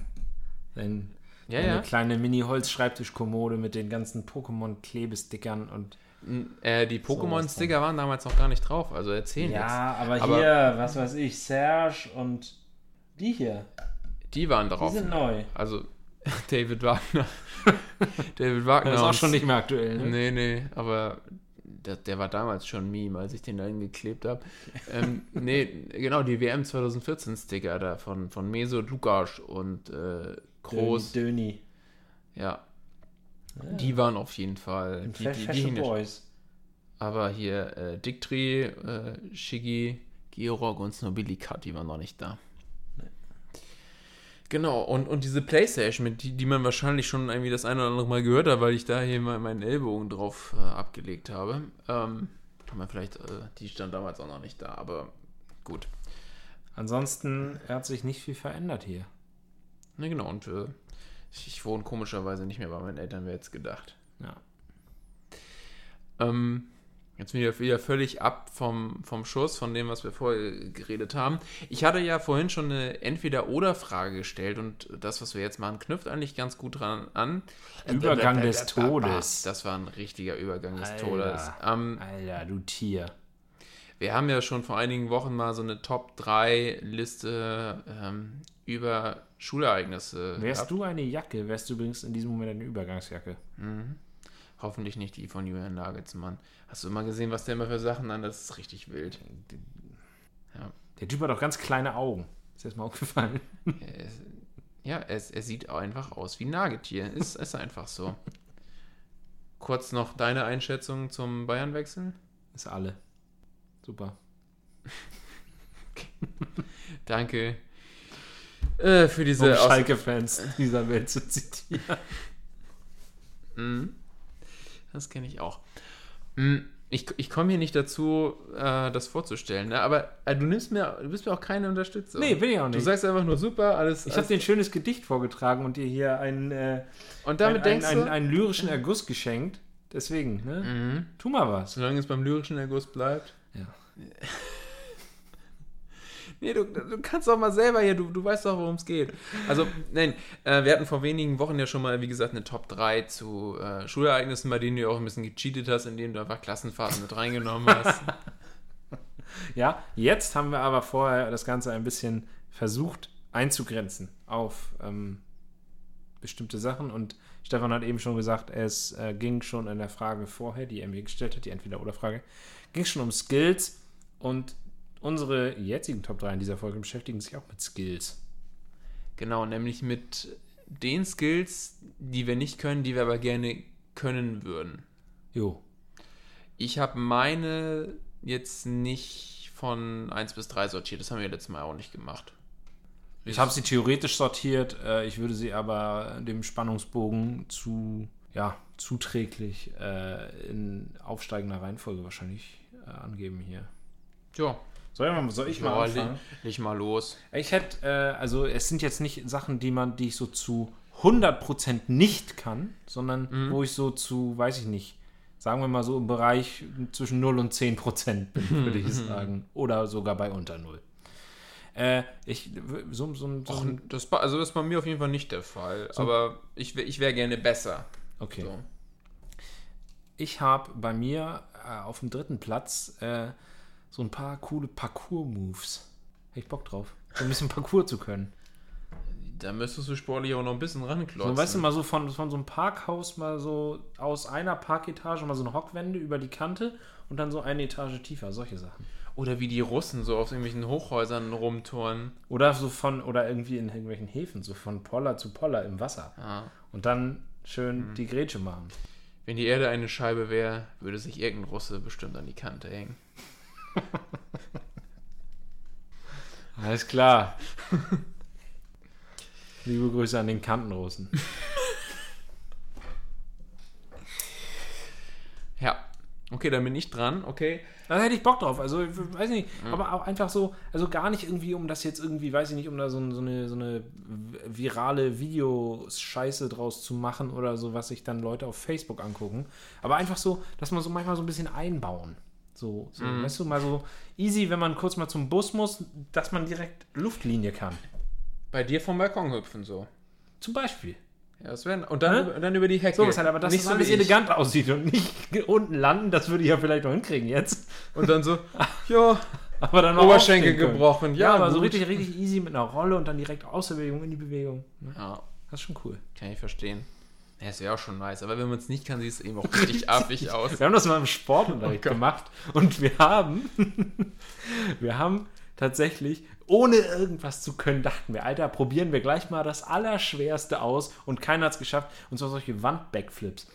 Ein, Ja, eine ja. kleine Mini-Holz-Schreibtischkommode mit den ganzen Pokémon-Klebestickern und. äh, die Pokémon-Sticker waren damals noch gar nicht drauf, also erzählen jetzt. aber, Aber- hier, was weiß ich, Serge und die hier, Die waren die drauf. sind neu. Also (laughs) David Wagner. (laughs) David Wagner. Das ist auch und- schon nicht mehr aktuell, ne? Nee, nee, aber der, der war damals schon Meme, als ich den da hingeklebt habe. ähm, nee, genau, die WM 2014 Sticker da von, von Lukas und äh, Groß. Döni. Ja. Die waren auf jeden Fall. Die, die, die Fashion hingen- Boys. aber hier äh, Dictri, äh, Shiggy, Georg und Snobilikat, die waren noch nicht da. Genau, und, und diese Playstation, mit die, die man wahrscheinlich schon irgendwie das eine oder andere Mal gehört hat, weil ich da hier mal meinen Ellbogen drauf äh, abgelegt habe. Ähm, kann man vielleicht, äh, die stand damals auch noch nicht da, aber gut. Ansonsten hat sich nicht viel verändert hier. Ne, genau, und äh, ich, wohne komischerweise nicht mehr bei meinen Eltern, wer jetzt gedacht. Ja. Ähm, jetzt bin ich wieder völlig ab vom, vom Schuss, von dem, was wir vorher geredet haben. Ich hatte ja vorhin schon eine Entweder-Oder-Frage gestellt und das, was wir jetzt machen, knüpft eigentlich ganz gut dran an. Übergang des Todes. Das war ein richtiger Übergang des Alter. Todes. Ähm, Alter, du Tier. wir haben ja schon vor einigen Wochen mal so eine Top-3-Liste ähm, über Schulereignisse. Wärst gehabt. du eine Jacke, wärst du übrigens in diesem Moment eine Übergangsjacke. Hoffentlich nicht die von Julian Nagelsmann. Hast du immer gesehen, was der immer für Sachen an? Das ist richtig wild. Der Typ hat auch ganz kleine Augen. Ist dir das mal aufgefallen? (laughs) Ja, es, er sieht einfach aus wie ein Nagetier. Ist, ist einfach so. Kurz noch deine Einschätzung zum Bayern-Wechsel. Ist alle. Super. (laughs) Danke äh, für diese Um Schalke-Fans dieser Welt zu zitieren. Mhm. Das kenne ich auch. Mhm. Ich, ich komme hier nicht dazu, äh, das vorzustellen, ne? aber äh, du nimmst mir, du bist mir auch keine Unterstützung. Nee, bin ich auch Du nicht. sagst einfach nur super, alles. Ich habe dir ein schönes Gedicht vorgetragen und dir hier einen, äh, und damit einen, du, einen, einen lyrischen Erguss geschenkt. Deswegen, ne? Mhm. Tu mal was. solange es beim lyrischen Erguss bleibt. Ja. (laughs) Nee, du, du kannst doch mal selber hier, du, du weißt doch, worum es geht. Also, nein, äh, wir hatten vor wenigen Wochen ja schon mal, wie gesagt, eine Top 3 zu äh, Schulereignissen, bei denen du auch ein bisschen gecheatet hast, indem du einfach Klassenfahrten mit reingenommen hast. (laughs) Ja, jetzt haben wir aber vorher das Ganze ein bisschen versucht einzugrenzen auf ähm, bestimmte Sachen und Stefan hat eben schon gesagt, es äh, ging schon in der Frage vorher, die er mir gestellt hat, die Entweder-Oder-Frage, ging schon um Skills und unsere jetzigen Top 3 in dieser Folge beschäftigen sich auch mit Skills. genau, nämlich mit den Skills, die wir nicht können, die wir aber gerne können würden. Jo. Ich habe meine jetzt nicht von 1 bis 3 sortiert, das haben wir letztes Mal auch nicht gemacht. Ich habe sie theoretisch sortiert, äh, ich würde sie aber dem Spannungsbogen zu, ja, zuträglich äh, in aufsteigender Reihenfolge wahrscheinlich äh, angeben hier. Ja, Soll ich mal, soll ich ja, mal anfangen? leg mal los. Ich hätte, äh, also es sind jetzt nicht Sachen, die man, die ich so zu 100% nicht kann, sondern wo ich so zu, weiß ich nicht, sagen wir mal so im Bereich zwischen 0 und 10% bin, (laughs) würde ich sagen. Oder sogar bei unter 0. Äh, ich, so, so, so Och, das, war- also das ist bei mir auf jeden Fall nicht der Fall. Aber ich, ich wäre gerne besser. okay. So. Ich habe bei mir äh, auf dem dritten Platz äh, so ein paar coole Parcours-Moves. Hätte ich Bock drauf. So ein bisschen Parcours zu können. Da müsstest du sportlich auch noch ein bisschen ranklotzen. So, weißt du, mal so von, von so einem Parkhaus mal so aus einer Parketage mal so eine Hockwände über die Kante und dann so eine Etage tiefer, solche Sachen. Oder wie die Russen so auf irgendwelchen Hochhäusern rumtouren. Oder so von, oder irgendwie in irgendwelchen Häfen, so von Poller zu Poller im Wasser. Ja. Und dann schön die Grätsche machen. Wenn die Erde eine Scheibe wäre, würde sich irgendein Russe bestimmt an die Kante hängen. Alles klar. Liebe Grüße an den Kantenrussen. Ja. Okay, dann bin ich dran, okay. Da hätte ich Bock drauf. Also, ich weiß nicht, aber auch einfach so, also gar nicht irgendwie, um das jetzt irgendwie, weiß ich nicht, um da so, so, eine, so eine virale Videoscheiße draus zu machen oder so, was sich dann Leute auf Facebook angucken. Aber einfach so, dass man so manchmal so ein bisschen einbauen. So, so weißt du, mal so easy, wenn man kurz mal zum Bus muss, dass man direkt Luftlinie kann. Bei dir vom Balkon hüpfen so. Zum Beispiel. Ja, das wäre und dann, Hä? und dann über die Hecke. So, halt aber das nicht ist so alles wie ich. elegant aussieht und nicht (laughs) unten landen, das würde ich ja vielleicht noch hinkriegen jetzt. Und dann so, ja, (laughs) Aber dann Oberschenkel gebrochen. Ja, Ja, aber so gut. richtig, richtig easy mit einer Rolle und dann direkt aus der Bewegung in die Bewegung. Ne? Ja, Das ist schon cool. kann ich verstehen. Ja, das wäre auch schon nice. Aber wenn man es nicht kann, sieht es eben auch richtig (laughs) affig aus. Wir haben das mal im Sportunterricht Oh gemacht und wir haben, (laughs) wir haben tatsächlich, ohne irgendwas zu können, dachten wir, Alter, probieren wir gleich mal das Allerschwerste aus und keiner hat es geschafft. Und zwar solche Wand-Backflips.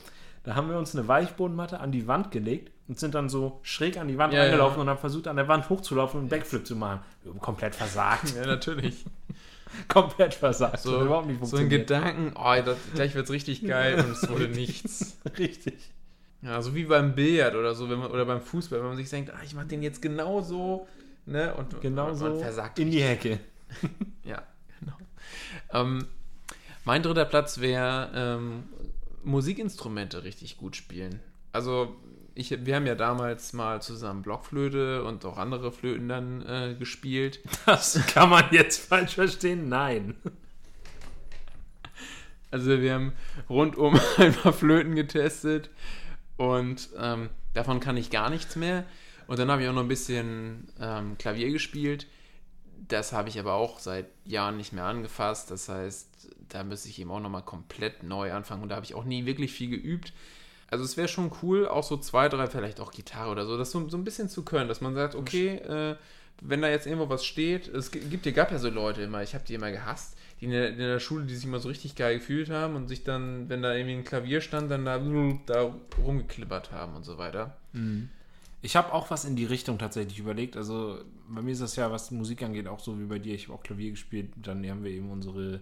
Da haben wir uns eine Weichbodenmatte an die Wand gelegt und sind dann so schräg an die Wand Ja, ja. angelaufen und haben versucht, an der Wand hochzulaufen und einen Backflip zu machen. Wir haben komplett versagt. Ja, natürlich. (laughs) (laughs) komplett versagt. So, überhaupt nicht so ein. Gedanken, oh, das, gleich wird es richtig geil und es wurde (laughs) nichts. (laughs) Richtig. Ja, so wie beim Billard oder so, wenn man, oder beim Fußball, wenn man sich denkt, ah, ich mach den jetzt genau so, ne? Und Genau so man versagt in die Hecke. Ja, genau. Ähm, mein dritter Platz wäre ähm, Musikinstrumente richtig gut spielen. Also ich, wir haben ja damals mal zusammen Blockflöte und auch andere Flöten dann äh, gespielt. (laughs) Das kann man jetzt falsch verstehen. Nein. Also wir haben rundum (laughs) ein paar Flöten getestet und ähm, davon kann ich gar nichts mehr. Und dann habe ich auch noch ein bisschen ähm, Klavier gespielt. Das habe ich aber auch seit Jahren nicht mehr angefasst. Das heißt, da müsste ich eben auch nochmal komplett neu anfangen. Und da habe ich auch nie wirklich viel geübt. Also es wäre schon cool, auch so zwei, drei, vielleicht auch Gitarre oder so, das so, so ein bisschen zu können, dass man sagt, okay, äh, wenn da jetzt irgendwo was steht, es gi- gibt, gab ja so Leute immer, ich habe die immer gehasst, die in der, in der Schule, die sich immer so richtig geil gefühlt haben und sich dann, wenn da irgendwie ein Klavier stand, dann da, da rumgeklippert haben und so weiter. Ich habe auch was in die Richtung tatsächlich überlegt. Also bei mir ist das ja, was Musik angeht, auch so wie bei dir. Ich habe auch Klavier gespielt. Dann haben wir eben unsere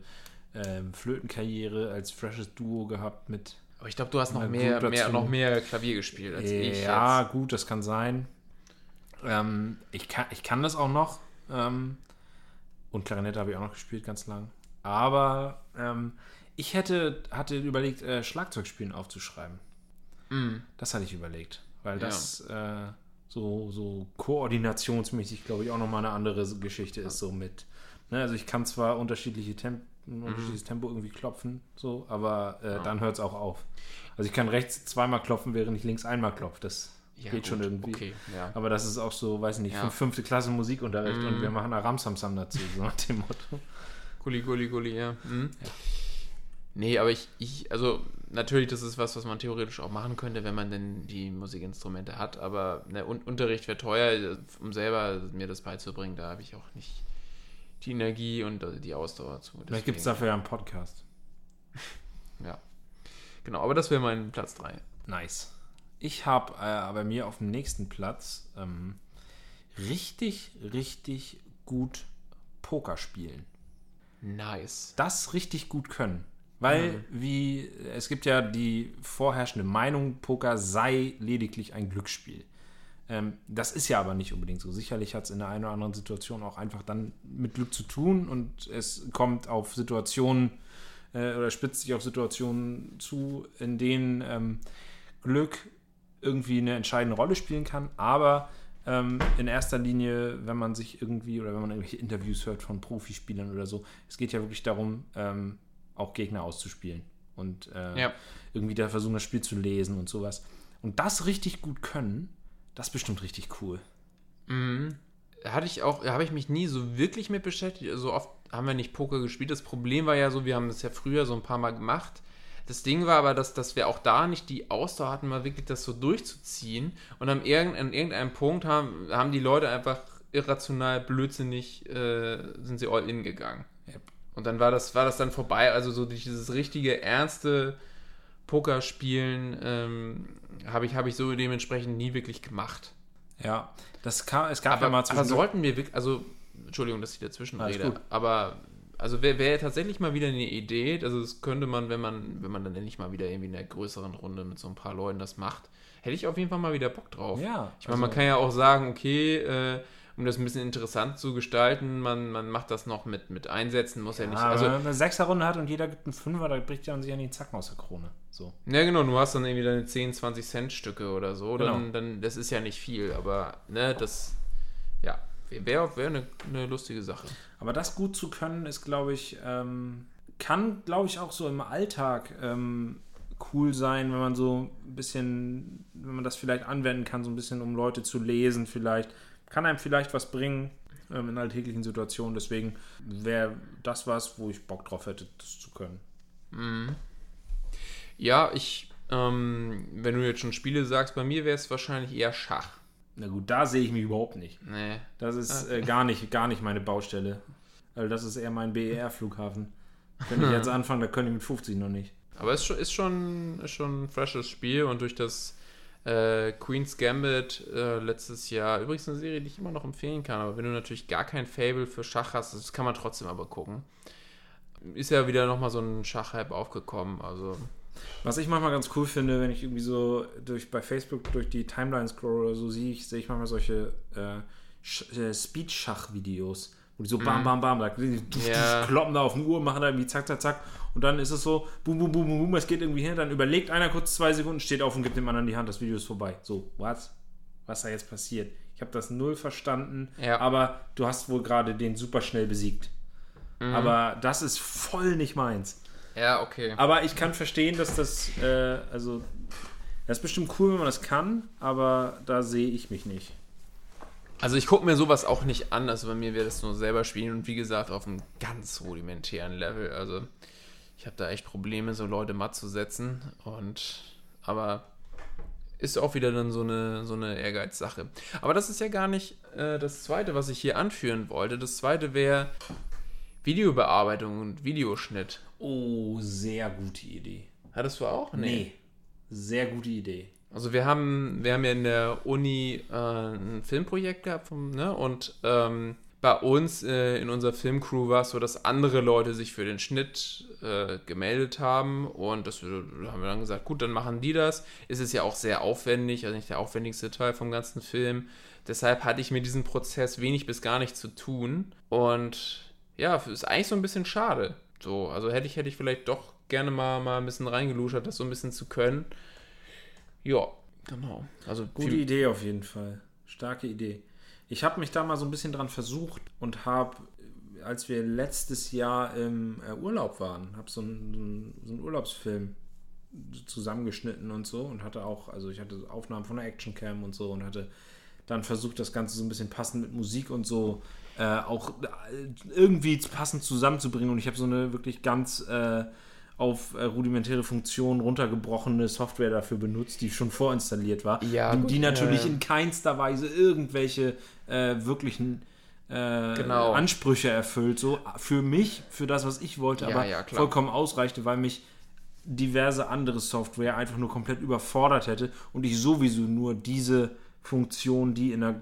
ähm, Flötenkarriere als freshes Duo gehabt mit. Aber ich glaube, du hast noch mehr, mehr, noch mehr Klavier gespielt als ich. ja, gut, das kann sein. Ähm, ich, kann, ich kann das auch noch. Ähm, und Klarinette habe ich auch noch gespielt, ganz lang. Aber ähm, ich hätte hatte überlegt, äh, Schlagzeugspielen aufzuschreiben. Mm. Das hatte ich überlegt, weil Ja. das äh, so, so koordinationsmäßig, glaube ich, auch nochmal eine andere Geschichte ist, so mit. Ne, also ich kann zwar unterschiedliche Temp ein Mhm. unterschiedliches Tempo irgendwie klopfen, so, aber äh, dann hört es auch auf. Also ich kann rechts zweimal klopfen, während ich links einmal klopfe. Das Ja, geht schon gut, irgendwie. Okay, ja. Aber das ist auch so, weiß nicht, Ja. fünf- fünfte Klasse Musikunterricht Mhm. und wir machen Aramsamsam dazu, so nach dem Motto. Gulli, Gulli, Gulli, ja. Mhm. Nee, aber ich, ich, also natürlich, das ist was, was man theoretisch auch machen könnte, wenn man denn die Musikinstrumente hat, aber der Un Unterricht wäre teuer, um selber mir das beizubringen, da habe ich auch nicht die Energie und die Ausdauer zu. Vielleicht gibt es Deswegen- dafür ja einen Podcast. (laughs) Ja. Genau, aber das wäre mein Platz 3. Nice. Ich habe äh, bei mir auf dem nächsten Platz ähm, richtig, richtig gut Poker spielen. Nice. Das richtig gut können. Weil, wie, es gibt ja die vorherrschende Meinung, Poker sei lediglich ein Glücksspiel. Ähm, das ist ja aber nicht unbedingt so. Sicherlich hat es in der einen oder anderen Situation auch einfach dann mit Glück zu tun und es kommt auf Situationen äh, oder spitzt sich auf Situationen zu, in denen ähm, Glück irgendwie eine entscheidende Rolle spielen kann. Aber ähm, in erster Linie, wenn man sich irgendwie oder wenn man irgendwelche Interviews hört von Profispielern oder so, es geht ja wirklich darum, ähm, auch Gegner auszuspielen und äh, Ja. irgendwie da versuchen, das Spiel zu lesen und sowas. Und das richtig gut können, das ist bestimmt richtig cool. Mhm. Hatte ich auch, habe ich mich nie so wirklich mit beschäftigt. So oft haben wir nicht Poker gespielt. Das Problem war ja so, wir haben das ja früher so ein paar Mal gemacht. Das Ding war aber, dass, dass wir auch da nicht die Ausdauer hatten, mal wirklich das so durchzuziehen. Und am irgend, an irgendeinem Punkt haben, haben die Leute einfach irrational, blödsinnig, äh, sind sie all in gegangen. Und dann war das, war das dann vorbei. Also so dieses richtige, ernste Pokerspielen ähm, habe ich, hab ich so dementsprechend nie wirklich gemacht. Ja, das kam, es gab Aber, ja mal aber sollten wir wirklich, also, Entschuldigung, dass ich dazwischen Alles rede, gut. aber also wäre wär tatsächlich mal wieder eine Idee, also das könnte man, wenn man, wenn man dann endlich mal wieder irgendwie in einer größeren Runde mit so ein paar Leuten das macht, hätte ich auf jeden Fall mal wieder Bock drauf. Ja, Ich meine, man also- kann ja auch sagen, okay, äh, um das ein bisschen interessant zu gestalten, man, man macht das noch mit, mit Einsätzen, muss ja, nicht. Ja, Also, wenn man eine Sechserrunde hat und jeder gibt einen Fünfer, da bricht ja sich an die Zacken aus der Krone. So. ja genau, du hast dann irgendwie deine 10, 20 Cent Stücke oder so, dann, Genau. dann, das ist ja nicht viel, aber ne, das, ja, wäre wär eine, eine lustige Sache. Aber das gut zu können, ist, glaube ich, ähm, kann, glaube ich, auch so im Alltag ähm, cool sein, wenn man so ein bisschen, wenn man das vielleicht anwenden kann, so ein bisschen, um Leute zu lesen, vielleicht. Kann einem vielleicht was bringen ähm, in alltäglichen Situationen. Deswegen wäre das was, wo ich Bock drauf hätte, das zu können. Ja, ich, ähm, wenn du jetzt schon Spiele sagst, bei mir wäre es wahrscheinlich eher Schach. Na gut, da sehe ich mich überhaupt nicht. Nee. Das ist äh, gar, nicht, gar nicht meine Baustelle. Also das ist eher mein BER-Flughafen. Wenn ich (laughs) jetzt anfange, da könnte ich mit 50 noch nicht. Aber es ist schon, ist schon, ist schon ein freshes Spiel und durch das äh, Queen's Gambit äh, letztes Jahr, übrigens eine Serie, die ich immer noch empfehlen kann, aber wenn du natürlich gar kein Fable für Schach hast, das kann man trotzdem aber gucken. Ist ja wieder nochmal so ein Schach-Hype aufgekommen, also. Was ich manchmal ganz cool finde, wenn ich irgendwie so durch bei Facebook durch die Timeline scroll oder so sehe ich, sehe ich manchmal solche äh, äh, Speed-Schach-Videos, wo die so bam, bam, bam, da die, Ja. kloppen da auf eine Uhr, machen da irgendwie zack, zack, zack und dann ist es so, boom, boom, boom, boom, boom, es geht irgendwie hin, dann überlegt einer kurz zwei Sekunden, steht auf und gibt dem anderen die Hand, das Video ist vorbei. So, was? Was da jetzt passiert? Ich habe das null verstanden, Ja. aber du hast wohl gerade den super schnell besiegt. Aber das ist voll nicht meins. ja, okay. Aber ich kann verstehen, dass das, äh, also, das ist bestimmt cool, wenn man das kann, aber da sehe ich mich nicht. Also ich gucke mir sowas auch nicht an, also bei mir wäre das nur selber spielen und wie gesagt auf einem ganz rudimentären Level. Also ich habe da echt Probleme, so Leute matt zu setzen und aber ist auch wieder dann so eine, so eine Ehrgeizsache. Aber das ist ja gar nicht äh, das Zweite, was ich hier anführen wollte. Das Zweite wäre Videobearbeitung und Videoschnitt. Oh, sehr gute Idee. Hattest du auch? Sehr gute Idee. Also wir haben, wir haben ja in der Uni äh, ein Filmprojekt gehabt vom, ne? und ähm, bei uns äh, in unserer Filmcrew war es so, dass andere Leute sich für den Schnitt äh, gemeldet haben und das wir- da haben wir dann gesagt, gut, dann machen die das. Es ist ja auch sehr aufwendig, also nicht der aufwendigste Teil vom ganzen Film. Deshalb hatte ich mit diesem Prozess wenig bis gar nicht zu tun und ja, ist eigentlich so ein bisschen schade. So, also hätte ich, hätte ich vielleicht doch gerne mal, mal ein bisschen reingeluschert, das so ein bisschen zu können. Ja, genau. Also Gute viel- Idee auf jeden Fall. Starke Idee. Ich habe mich da mal so ein bisschen dran versucht und habe, als wir letztes Jahr im äh, Urlaub waren, habe so einen, so einen- Urlaubsfilm zusammengeschnitten und so und hatte auch, also ich hatte Aufnahmen von der Actioncam und so und hatte dann versucht, das Ganze so ein bisschen passend mit Musik und so äh, auch äh, irgendwie passend zusammenzubringen und ich habe so eine wirklich ganz äh, auf äh, rudimentäre Funktionen runtergebrochene Software dafür benutzt, die schon vorinstalliert war. Ja, und gut, die natürlich ja. in keinster Weise irgendwelche äh, wirklichen äh, Genau. Ansprüche erfüllt. So für mich, für das, was ich wollte, aber vollkommen ausreichte, weil mich diverse andere Software einfach nur komplett überfordert hätte und ich sowieso nur diese Funktionen, die in einer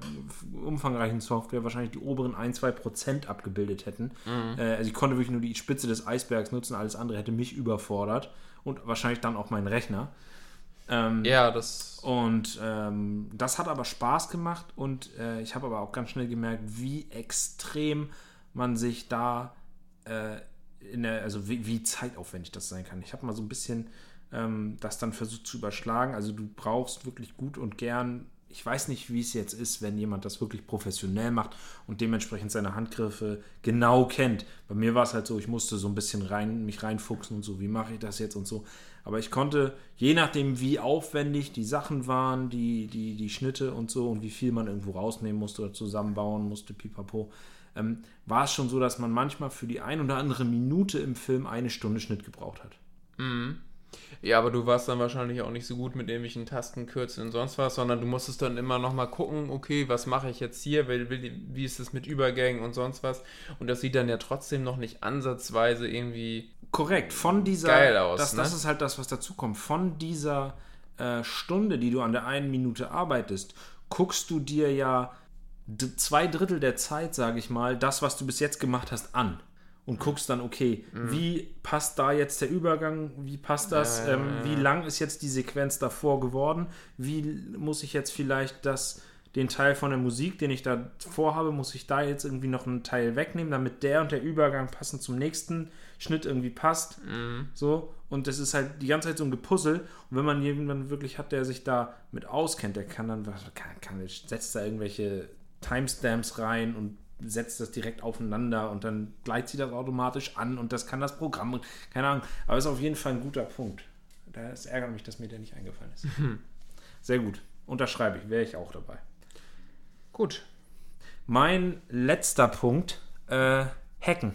umfangreichen Software wahrscheinlich die oberen 1-2% abgebildet hätten. Mhm. Äh, also ich konnte wirklich nur die Spitze des Eisbergs nutzen, alles andere hätte mich überfordert und wahrscheinlich dann auch meinen Rechner. Ähm, Ja, das. und ähm, das hat aber Spaß gemacht und äh, ich habe aber auch ganz schnell gemerkt, wie extrem man sich da äh, in der, also wie, wie zeitaufwendig das sein kann. Ich habe mal so ein bisschen ähm, das dann versucht zu überschlagen. Also du brauchst wirklich gut und gern, ich weiß nicht, wie es jetzt ist, wenn jemand das wirklich professionell macht und dementsprechend seine Handgriffe genau kennt. Bei mir war es halt so, ich musste so ein bisschen rein, mich reinfuchsen und so, wie mache ich das jetzt und so. Aber ich konnte, je nachdem, wie aufwendig die Sachen waren, die, die, die Schnitte und so und wie viel man irgendwo rausnehmen musste oder zusammenbauen musste, pipapo, ähm, war es schon so, dass man manchmal für die ein oder andere Minute im Film eine Stunde Schnitt gebraucht hat. Ja, aber du warst dann wahrscheinlich auch nicht so gut mit irgendwelchen Tastenkürzeln und sonst was, sondern du musstest dann immer noch mal gucken, okay, was mache ich jetzt hier, wie, ist es mit Übergängen und sonst was. Und das sieht dann ja trotzdem noch nicht ansatzweise irgendwie Korrekt, von dieser. Geil aus, Das, ne? das ist halt das, was dazu kommt. Von dieser äh, Stunde, die du an der einen Minute arbeitest, guckst du dir ja zwei Drittel der Zeit, sage ich mal, das, was du bis jetzt gemacht hast, an. Und guckst dann, okay, wie passt da jetzt der Übergang? Wie passt das? Mhm. Ja, ähm, ja, wie ja. lang ist jetzt die Sequenz davor geworden? Wie muss ich jetzt vielleicht das, den Teil von der Musik, den ich da vorhabe, muss ich da jetzt irgendwie noch einen Teil wegnehmen, damit der und der Übergang passend zum nächsten Schnitt irgendwie passt? Mhm. So, und das ist halt die ganze Zeit so ein Gepuzzle. Und wenn man jemanden wirklich hat, der sich da mit auskennt, der kann dann, kann, kann, setzt da irgendwelche Timestamps rein und setzt das direkt aufeinander und dann gleicht sie das automatisch an und das kann das Programm keine Ahnung. Aber ist auf jeden Fall ein guter Punkt. Das ärgert mich, dass mir der nicht eingefallen ist. Sehr gut. Unterschreibe ich, wäre ich auch dabei. Gut. Mein letzter Punkt, äh, Hacken.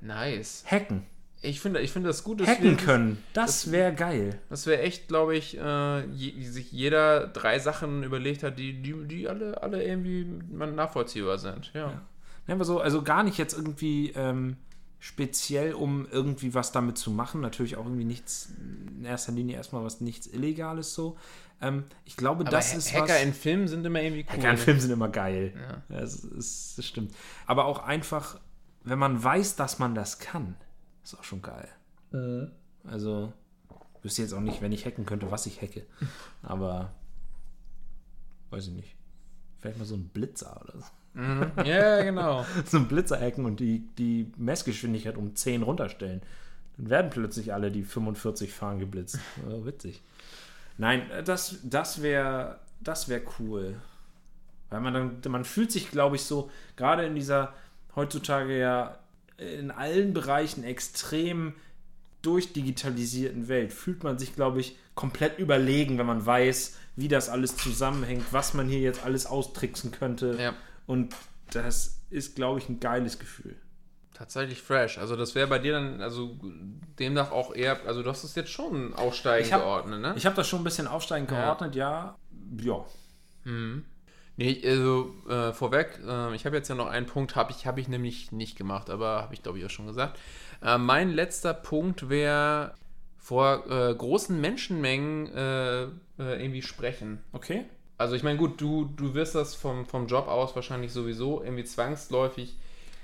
Nice. Hacken. Ich finde, ich finde das gut, dass Hacken wir- können. Das wäre geil. Das wäre echt, glaube ich, äh, je, wie sich jeder drei Sachen überlegt hat, die, die, die alle, alle irgendwie nachvollziehbar sind. Ja. Nennen wir so, also gar nicht jetzt irgendwie ähm, speziell, um irgendwie was damit zu machen. Natürlich auch irgendwie nichts, in erster Linie erstmal was nichts Illegales so. Ähm, ich glaube, Aber das Ha- ist Hacker was. in Filmen sind immer irgendwie cool. Hacker in? Filmen sind immer geil. Ja. Das, ist, das stimmt. Aber auch einfach, wenn man weiß, dass man das kann, ist auch schon geil. Also, ich wüsste jetzt auch nicht, wenn ich hacken könnte, was ich hacke. (laughs) Aber, weiß ich nicht. Vielleicht mal so ein Blitzer oder so. Mhm. Ja, genau. (laughs) so ein Blitzer hacken und die, die Messgeschwindigkeit um 10 runterstellen. Dann werden plötzlich alle, die 45 fahren, geblitzt. (laughs) Oh, witzig. Nein, das, das wäre das wär cool. Weil man dann, man fühlt sich, glaube ich, so, gerade in dieser heutzutage ja in allen Bereichen extrem durchdigitalisierten Welt, fühlt man sich, glaube ich, komplett überlegen, wenn man weiß, wie das alles zusammenhängt, was man hier jetzt alles austricksen könnte. Ja. Und das ist, glaube ich, ein geiles Gefühl. Tatsächlich fresh. Also das wäre bei dir dann, also demnach auch eher, also du hast es jetzt schon aufsteigen Ich hab- geordnet, ne? Ich habe das schon ein bisschen aufsteigend Ja. geordnet, ja. Ja. Nee, also äh, vorweg, äh, ich habe jetzt ja noch einen Punkt, habe ich, hab ich nämlich nicht gemacht, aber habe ich glaube ich auch schon gesagt. Äh, mein letzter Punkt wäre vor äh, großen Menschenmengen äh, äh, irgendwie sprechen. Okay. Also ich meine, gut, du, du wirst das vom, vom Job aus wahrscheinlich sowieso irgendwie zwangsläufig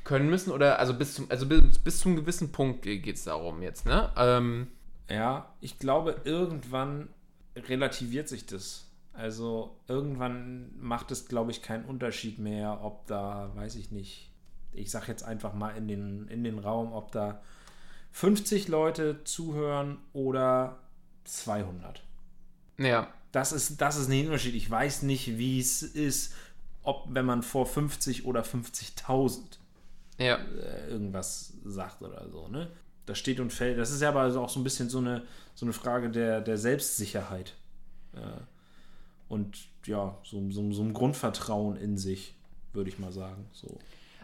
können müssen oder also bis zum, also bis, bis zum gewissen Punkt geht es darum jetzt, ne? Ähm, Ja, ich glaube, irgendwann relativiert sich das. Also irgendwann macht es, glaube ich, keinen Unterschied mehr, ob da, weiß ich nicht, ich sage jetzt einfach mal in den, in den Raum, ob da 50 Leute zuhören oder 200. ja, Das ist, das ist ein Unterschied. Ich weiß nicht, wie es ist, ob wenn man vor 50 oder 50.000 ja, äh, irgendwas sagt oder so, ne? Das steht und fällt. Das ist ja aber auch so ein bisschen so eine, so eine Frage der, der Selbstsicherheit. Äh, und ja, so, so, so ein Grundvertrauen in sich, würde ich mal sagen. So.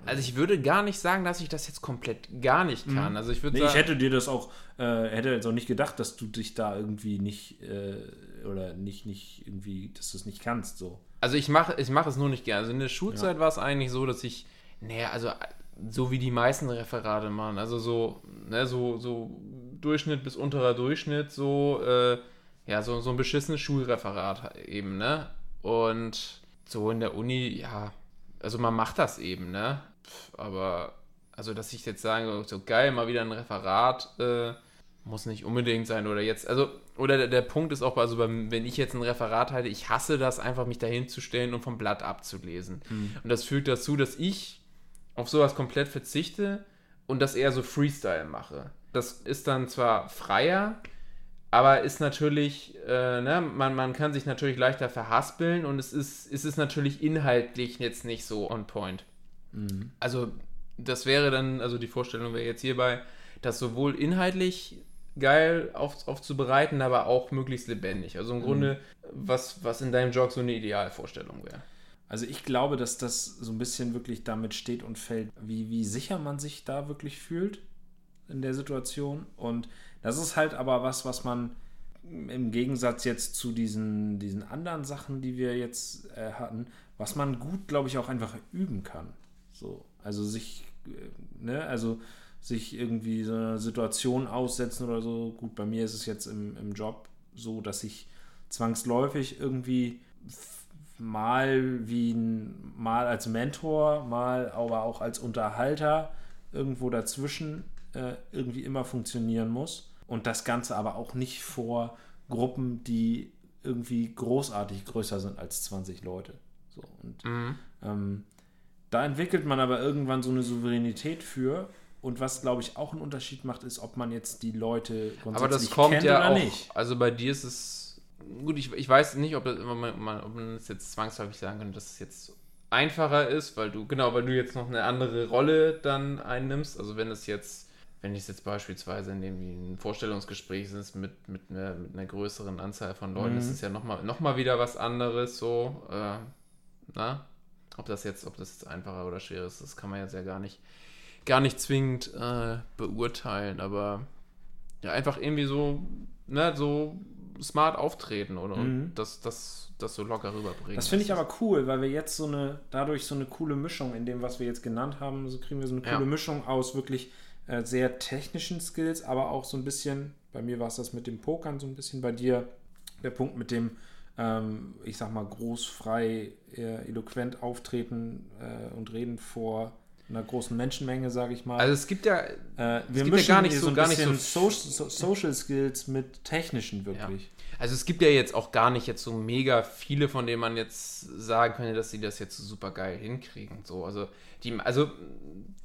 Also ich würde gar nicht sagen, dass ich das jetzt komplett gar nicht kann. Also ich würde Nee, ich sagen, hätte dir das auch, äh, hätte jetzt auch nicht gedacht, dass du dich da irgendwie nicht, äh, oder nicht, nicht irgendwie, dass du es nicht kannst, so. also ich mache ich mache es nur nicht gerne. Also in der Schulzeit war es eigentlich so, dass ich, naja, also so wie die meisten Referate machen, also so, ne, so, so Durchschnitt bis unterer Durchschnitt, so, äh, ja, so, so ein beschissenes Schulreferat eben, ne? Und so in der Uni, ja, also man macht das eben, ne? Pff, Aber, also dass ich jetzt sage, so geil, mal wieder ein Referat, äh, muss nicht unbedingt sein oder jetzt, also, oder der, der Punkt ist auch, also beim, wenn ich jetzt ein Referat halte, ich hasse das einfach, mich dahin zu stellen und vom Blatt abzulesen. Und das führt dazu, dass ich auf sowas komplett verzichte und das eher so Freestyle mache. Das ist dann zwar freier, aber ist natürlich, äh, ne, man, man kann sich natürlich leichter verhaspeln und es ist, es ist natürlich inhaltlich jetzt nicht so on point. Also, das wäre dann, also die Vorstellung wäre jetzt hierbei, das sowohl inhaltlich geil auf, aufzubereiten, aber auch möglichst lebendig. Also im Grunde, was, was in deinem Jog so eine Idealvorstellung wäre. Also ich glaube, dass das so ein bisschen wirklich damit steht und fällt, wie, wie sicher man sich da wirklich fühlt in der Situation. Und das ist halt aber was, was man im Gegensatz jetzt zu diesen, diesen anderen Sachen, die wir jetzt äh, hatten, was man gut, glaube ich, auch einfach üben kann. So, also sich, äh, ne, also sich irgendwie so einer Situation aussetzen oder so. Gut, bei mir ist es jetzt im, im Job so, dass ich zwangsläufig irgendwie mal wie ein, mal als Mentor, mal aber auch als Unterhalter irgendwo dazwischen äh, irgendwie immer funktionieren muss. Und das Ganze aber auch nicht vor Gruppen, die irgendwie großartig größer sind als 20 Leute. So, und ähm, da entwickelt man aber irgendwann so eine Souveränität für. Und was, glaube ich, auch einen Unterschied macht, ist, ob man jetzt die Leute Aber grundsätzlich das kommt kennt ja oder auch. nicht. Also bei dir ist es. Gut, ich, ich weiß nicht, ob, das, ob, man, ob man es jetzt zwangsläufig sagen könnte, dass es jetzt einfacher ist, weil du, genau, weil du jetzt noch eine andere Rolle dann einnimmst. Also wenn es jetzt, wenn es jetzt beispielsweise in dem Vorstellungsgespräch ist mit, mit, einer, mit einer größeren Anzahl von Leuten, Mhm. ist es ja nochmal noch mal wieder was anderes so. Äh, na? Ob das jetzt, ob das jetzt einfacher oder schwerer ist, das kann man jetzt ja gar nicht, gar nicht zwingend äh, beurteilen, aber ja, einfach irgendwie so, ne, so smart auftreten oder Mhm. und das, das, das so locker rüberbringen. Das finde ich aber cool, weil wir jetzt so eine, dadurch so eine coole Mischung in dem, was wir jetzt genannt haben, so kriegen wir so eine Ja. coole Mischung aus wirklich äh, sehr technischen Skills, aber auch so ein bisschen, bei mir war es das mit dem Pokern, so ein bisschen bei dir der Punkt mit dem, ähm, ich sag mal, groß, frei, äh, eloquent auftreten äh, und reden vor einer großen Menschenmenge, sage ich mal. Also es gibt ja, äh, wir gibt ja gar nicht so- ein gar nicht so- so Social Skills mit technischen wirklich. also es gibt ja jetzt auch gar nicht jetzt so mega viele, von denen man jetzt sagen könnte, dass sie das jetzt so super geil hinkriegen. So, also die, also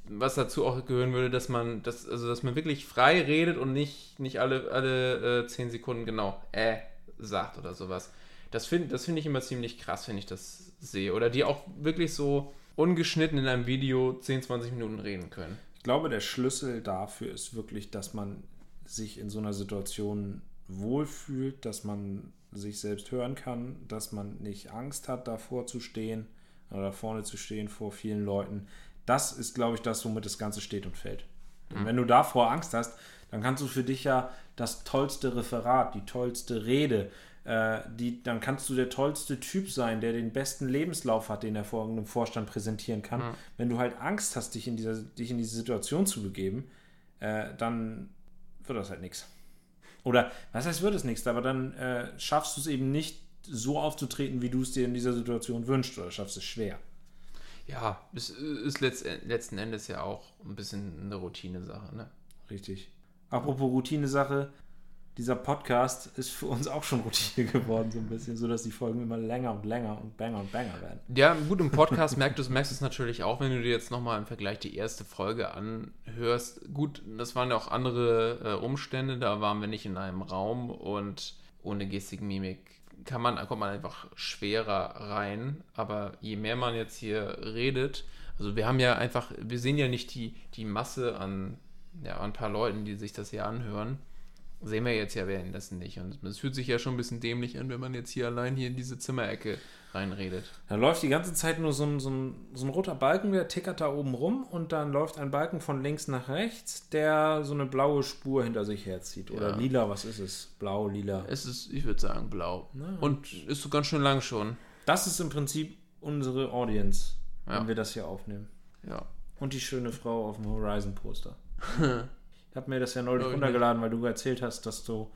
was dazu auch gehören würde, dass man, das, also dass man wirklich frei redet und nicht, nicht alle, alle äh, 10 Sekunden genau äh sagt oder sowas. Das finde das find ich immer ziemlich krass, wenn ich das sehe. Oder die auch wirklich so ungeschnitten in einem Video 10, 20 Minuten reden können. Ich glaube, der Schlüssel dafür ist wirklich, dass man sich in so einer Situation wohlfühlt, dass man sich selbst hören kann, dass man nicht Angst hat, davor zu stehen oder vorne zu stehen vor vielen Leuten. Das ist, glaube ich, das, womit das Ganze steht und fällt. Und wenn du davor Angst hast, dann kannst du für dich ja das tollste Referat, die tollste Rede, äh, die, dann kannst du der tollste Typ sein, der den besten Lebenslauf hat, den er vor einem Vorstand präsentieren kann. Wenn du halt Angst hast, dich in, dieser, dich in diese Situation zu begeben, äh, dann wird das halt nichts. Oder, was heißt, wird es nichts, aber dann äh, schaffst du es eben nicht so aufzutreten, wie du es dir in dieser Situation wünschst, oder schaffst es schwer. Ja, es ist letzt, letzten Endes ja auch ein bisschen eine Routine-Sache, ne? Richtig. Apropos Routine-Sache, dieser Podcast ist für uns auch schon Routine geworden, so ein bisschen, so dass die Folgen immer länger und länger und banger und banger werden. Ja, gut, im Podcast merkst du es merkst du es natürlich auch, wenn du dir jetzt nochmal im Vergleich die erste Folge anhörst. Gut, das waren ja auch andere äh, Umstände, da waren wir nicht in einem Raum und ohne Gestik, Mimik kann man, kommt man einfach schwerer rein. Aber je mehr man jetzt hier redet, also wir haben ja einfach, wir sehen ja nicht die, die Masse an, ja, an ein paar Leuten, die sich das hier anhören. Sehen wir jetzt ja währenddessen nicht. Und es fühlt sich ja schon ein bisschen dämlich an, wenn man jetzt hier allein hier in diese Zimmerecke reinredet. Da läuft die ganze Zeit nur so ein, so, ein, so ein roter Balken, der tickert da oben rum und dann läuft ein Balken von links nach rechts, der so eine blaue Spur hinter sich herzieht. Oder Ja. lila, was ist es? Blau, lila. Es ist, ich würde sagen, blau. Und ist so ganz schön lang schon. Das ist im Prinzip unsere Audience, Ja. wenn wir das hier aufnehmen. Ja. Und die schöne Frau auf dem Horizon-Poster. (laughs) ich habe mir das ja neulich runtergeladen, weil du erzählt hast, dass du,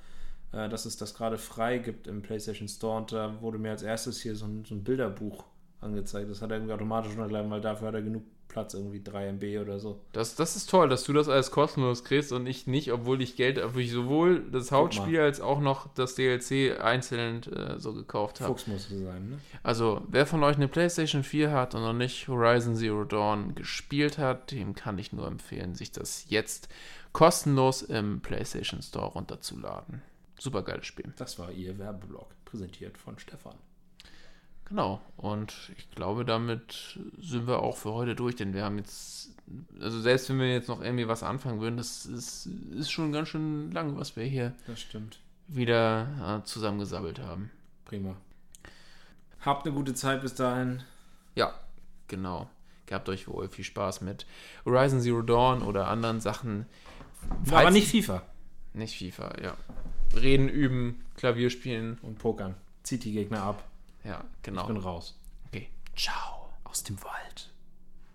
äh, dass es das gerade frei gibt im PlayStation Store und da wurde mir als erstes hier so ein, so ein Bilderbuch angezeigt. Das hat er irgendwie automatisch runtergeladen, weil dafür hat er genug Platz, irgendwie 3 MB oder so. Das, das ist toll, dass du das alles kostenlos kriegst und ich nicht, obwohl ich Geld, obwohl ich sowohl das Hauptspiel als auch noch das DLC einzeln äh, so gekauft habe. Fuchs muss sein, ne? Also, wer von euch eine PlayStation 4 hat und noch nicht Horizon Zero Dawn gespielt hat, dem kann ich nur empfehlen, sich das jetzt kostenlos im PlayStation Store runterzuladen. Super geiles Spiel. Das war ihr Werbeblock, präsentiert von Stefan. Genau. Und ich glaube, damit sind wir auch für heute durch, denn wir haben jetzt, also selbst wenn wir jetzt noch irgendwie was anfangen würden, das ist, ist schon ganz schön lang, was wir hier Das stimmt. wieder äh, zusammengesammelt haben. Prima. Habt eine gute Zeit bis dahin. Ja, genau. Gehabt euch wohl viel Spaß mit Horizon Zero Dawn oder anderen Sachen. Aber Falls- nicht FIFA. Nicht FIFA, ja. Reden, üben, Klavier spielen. Und pokern. Zieht die Gegner ab. Ja, Ich bin genau. raus. Okay. Ciao. Aus dem Wald.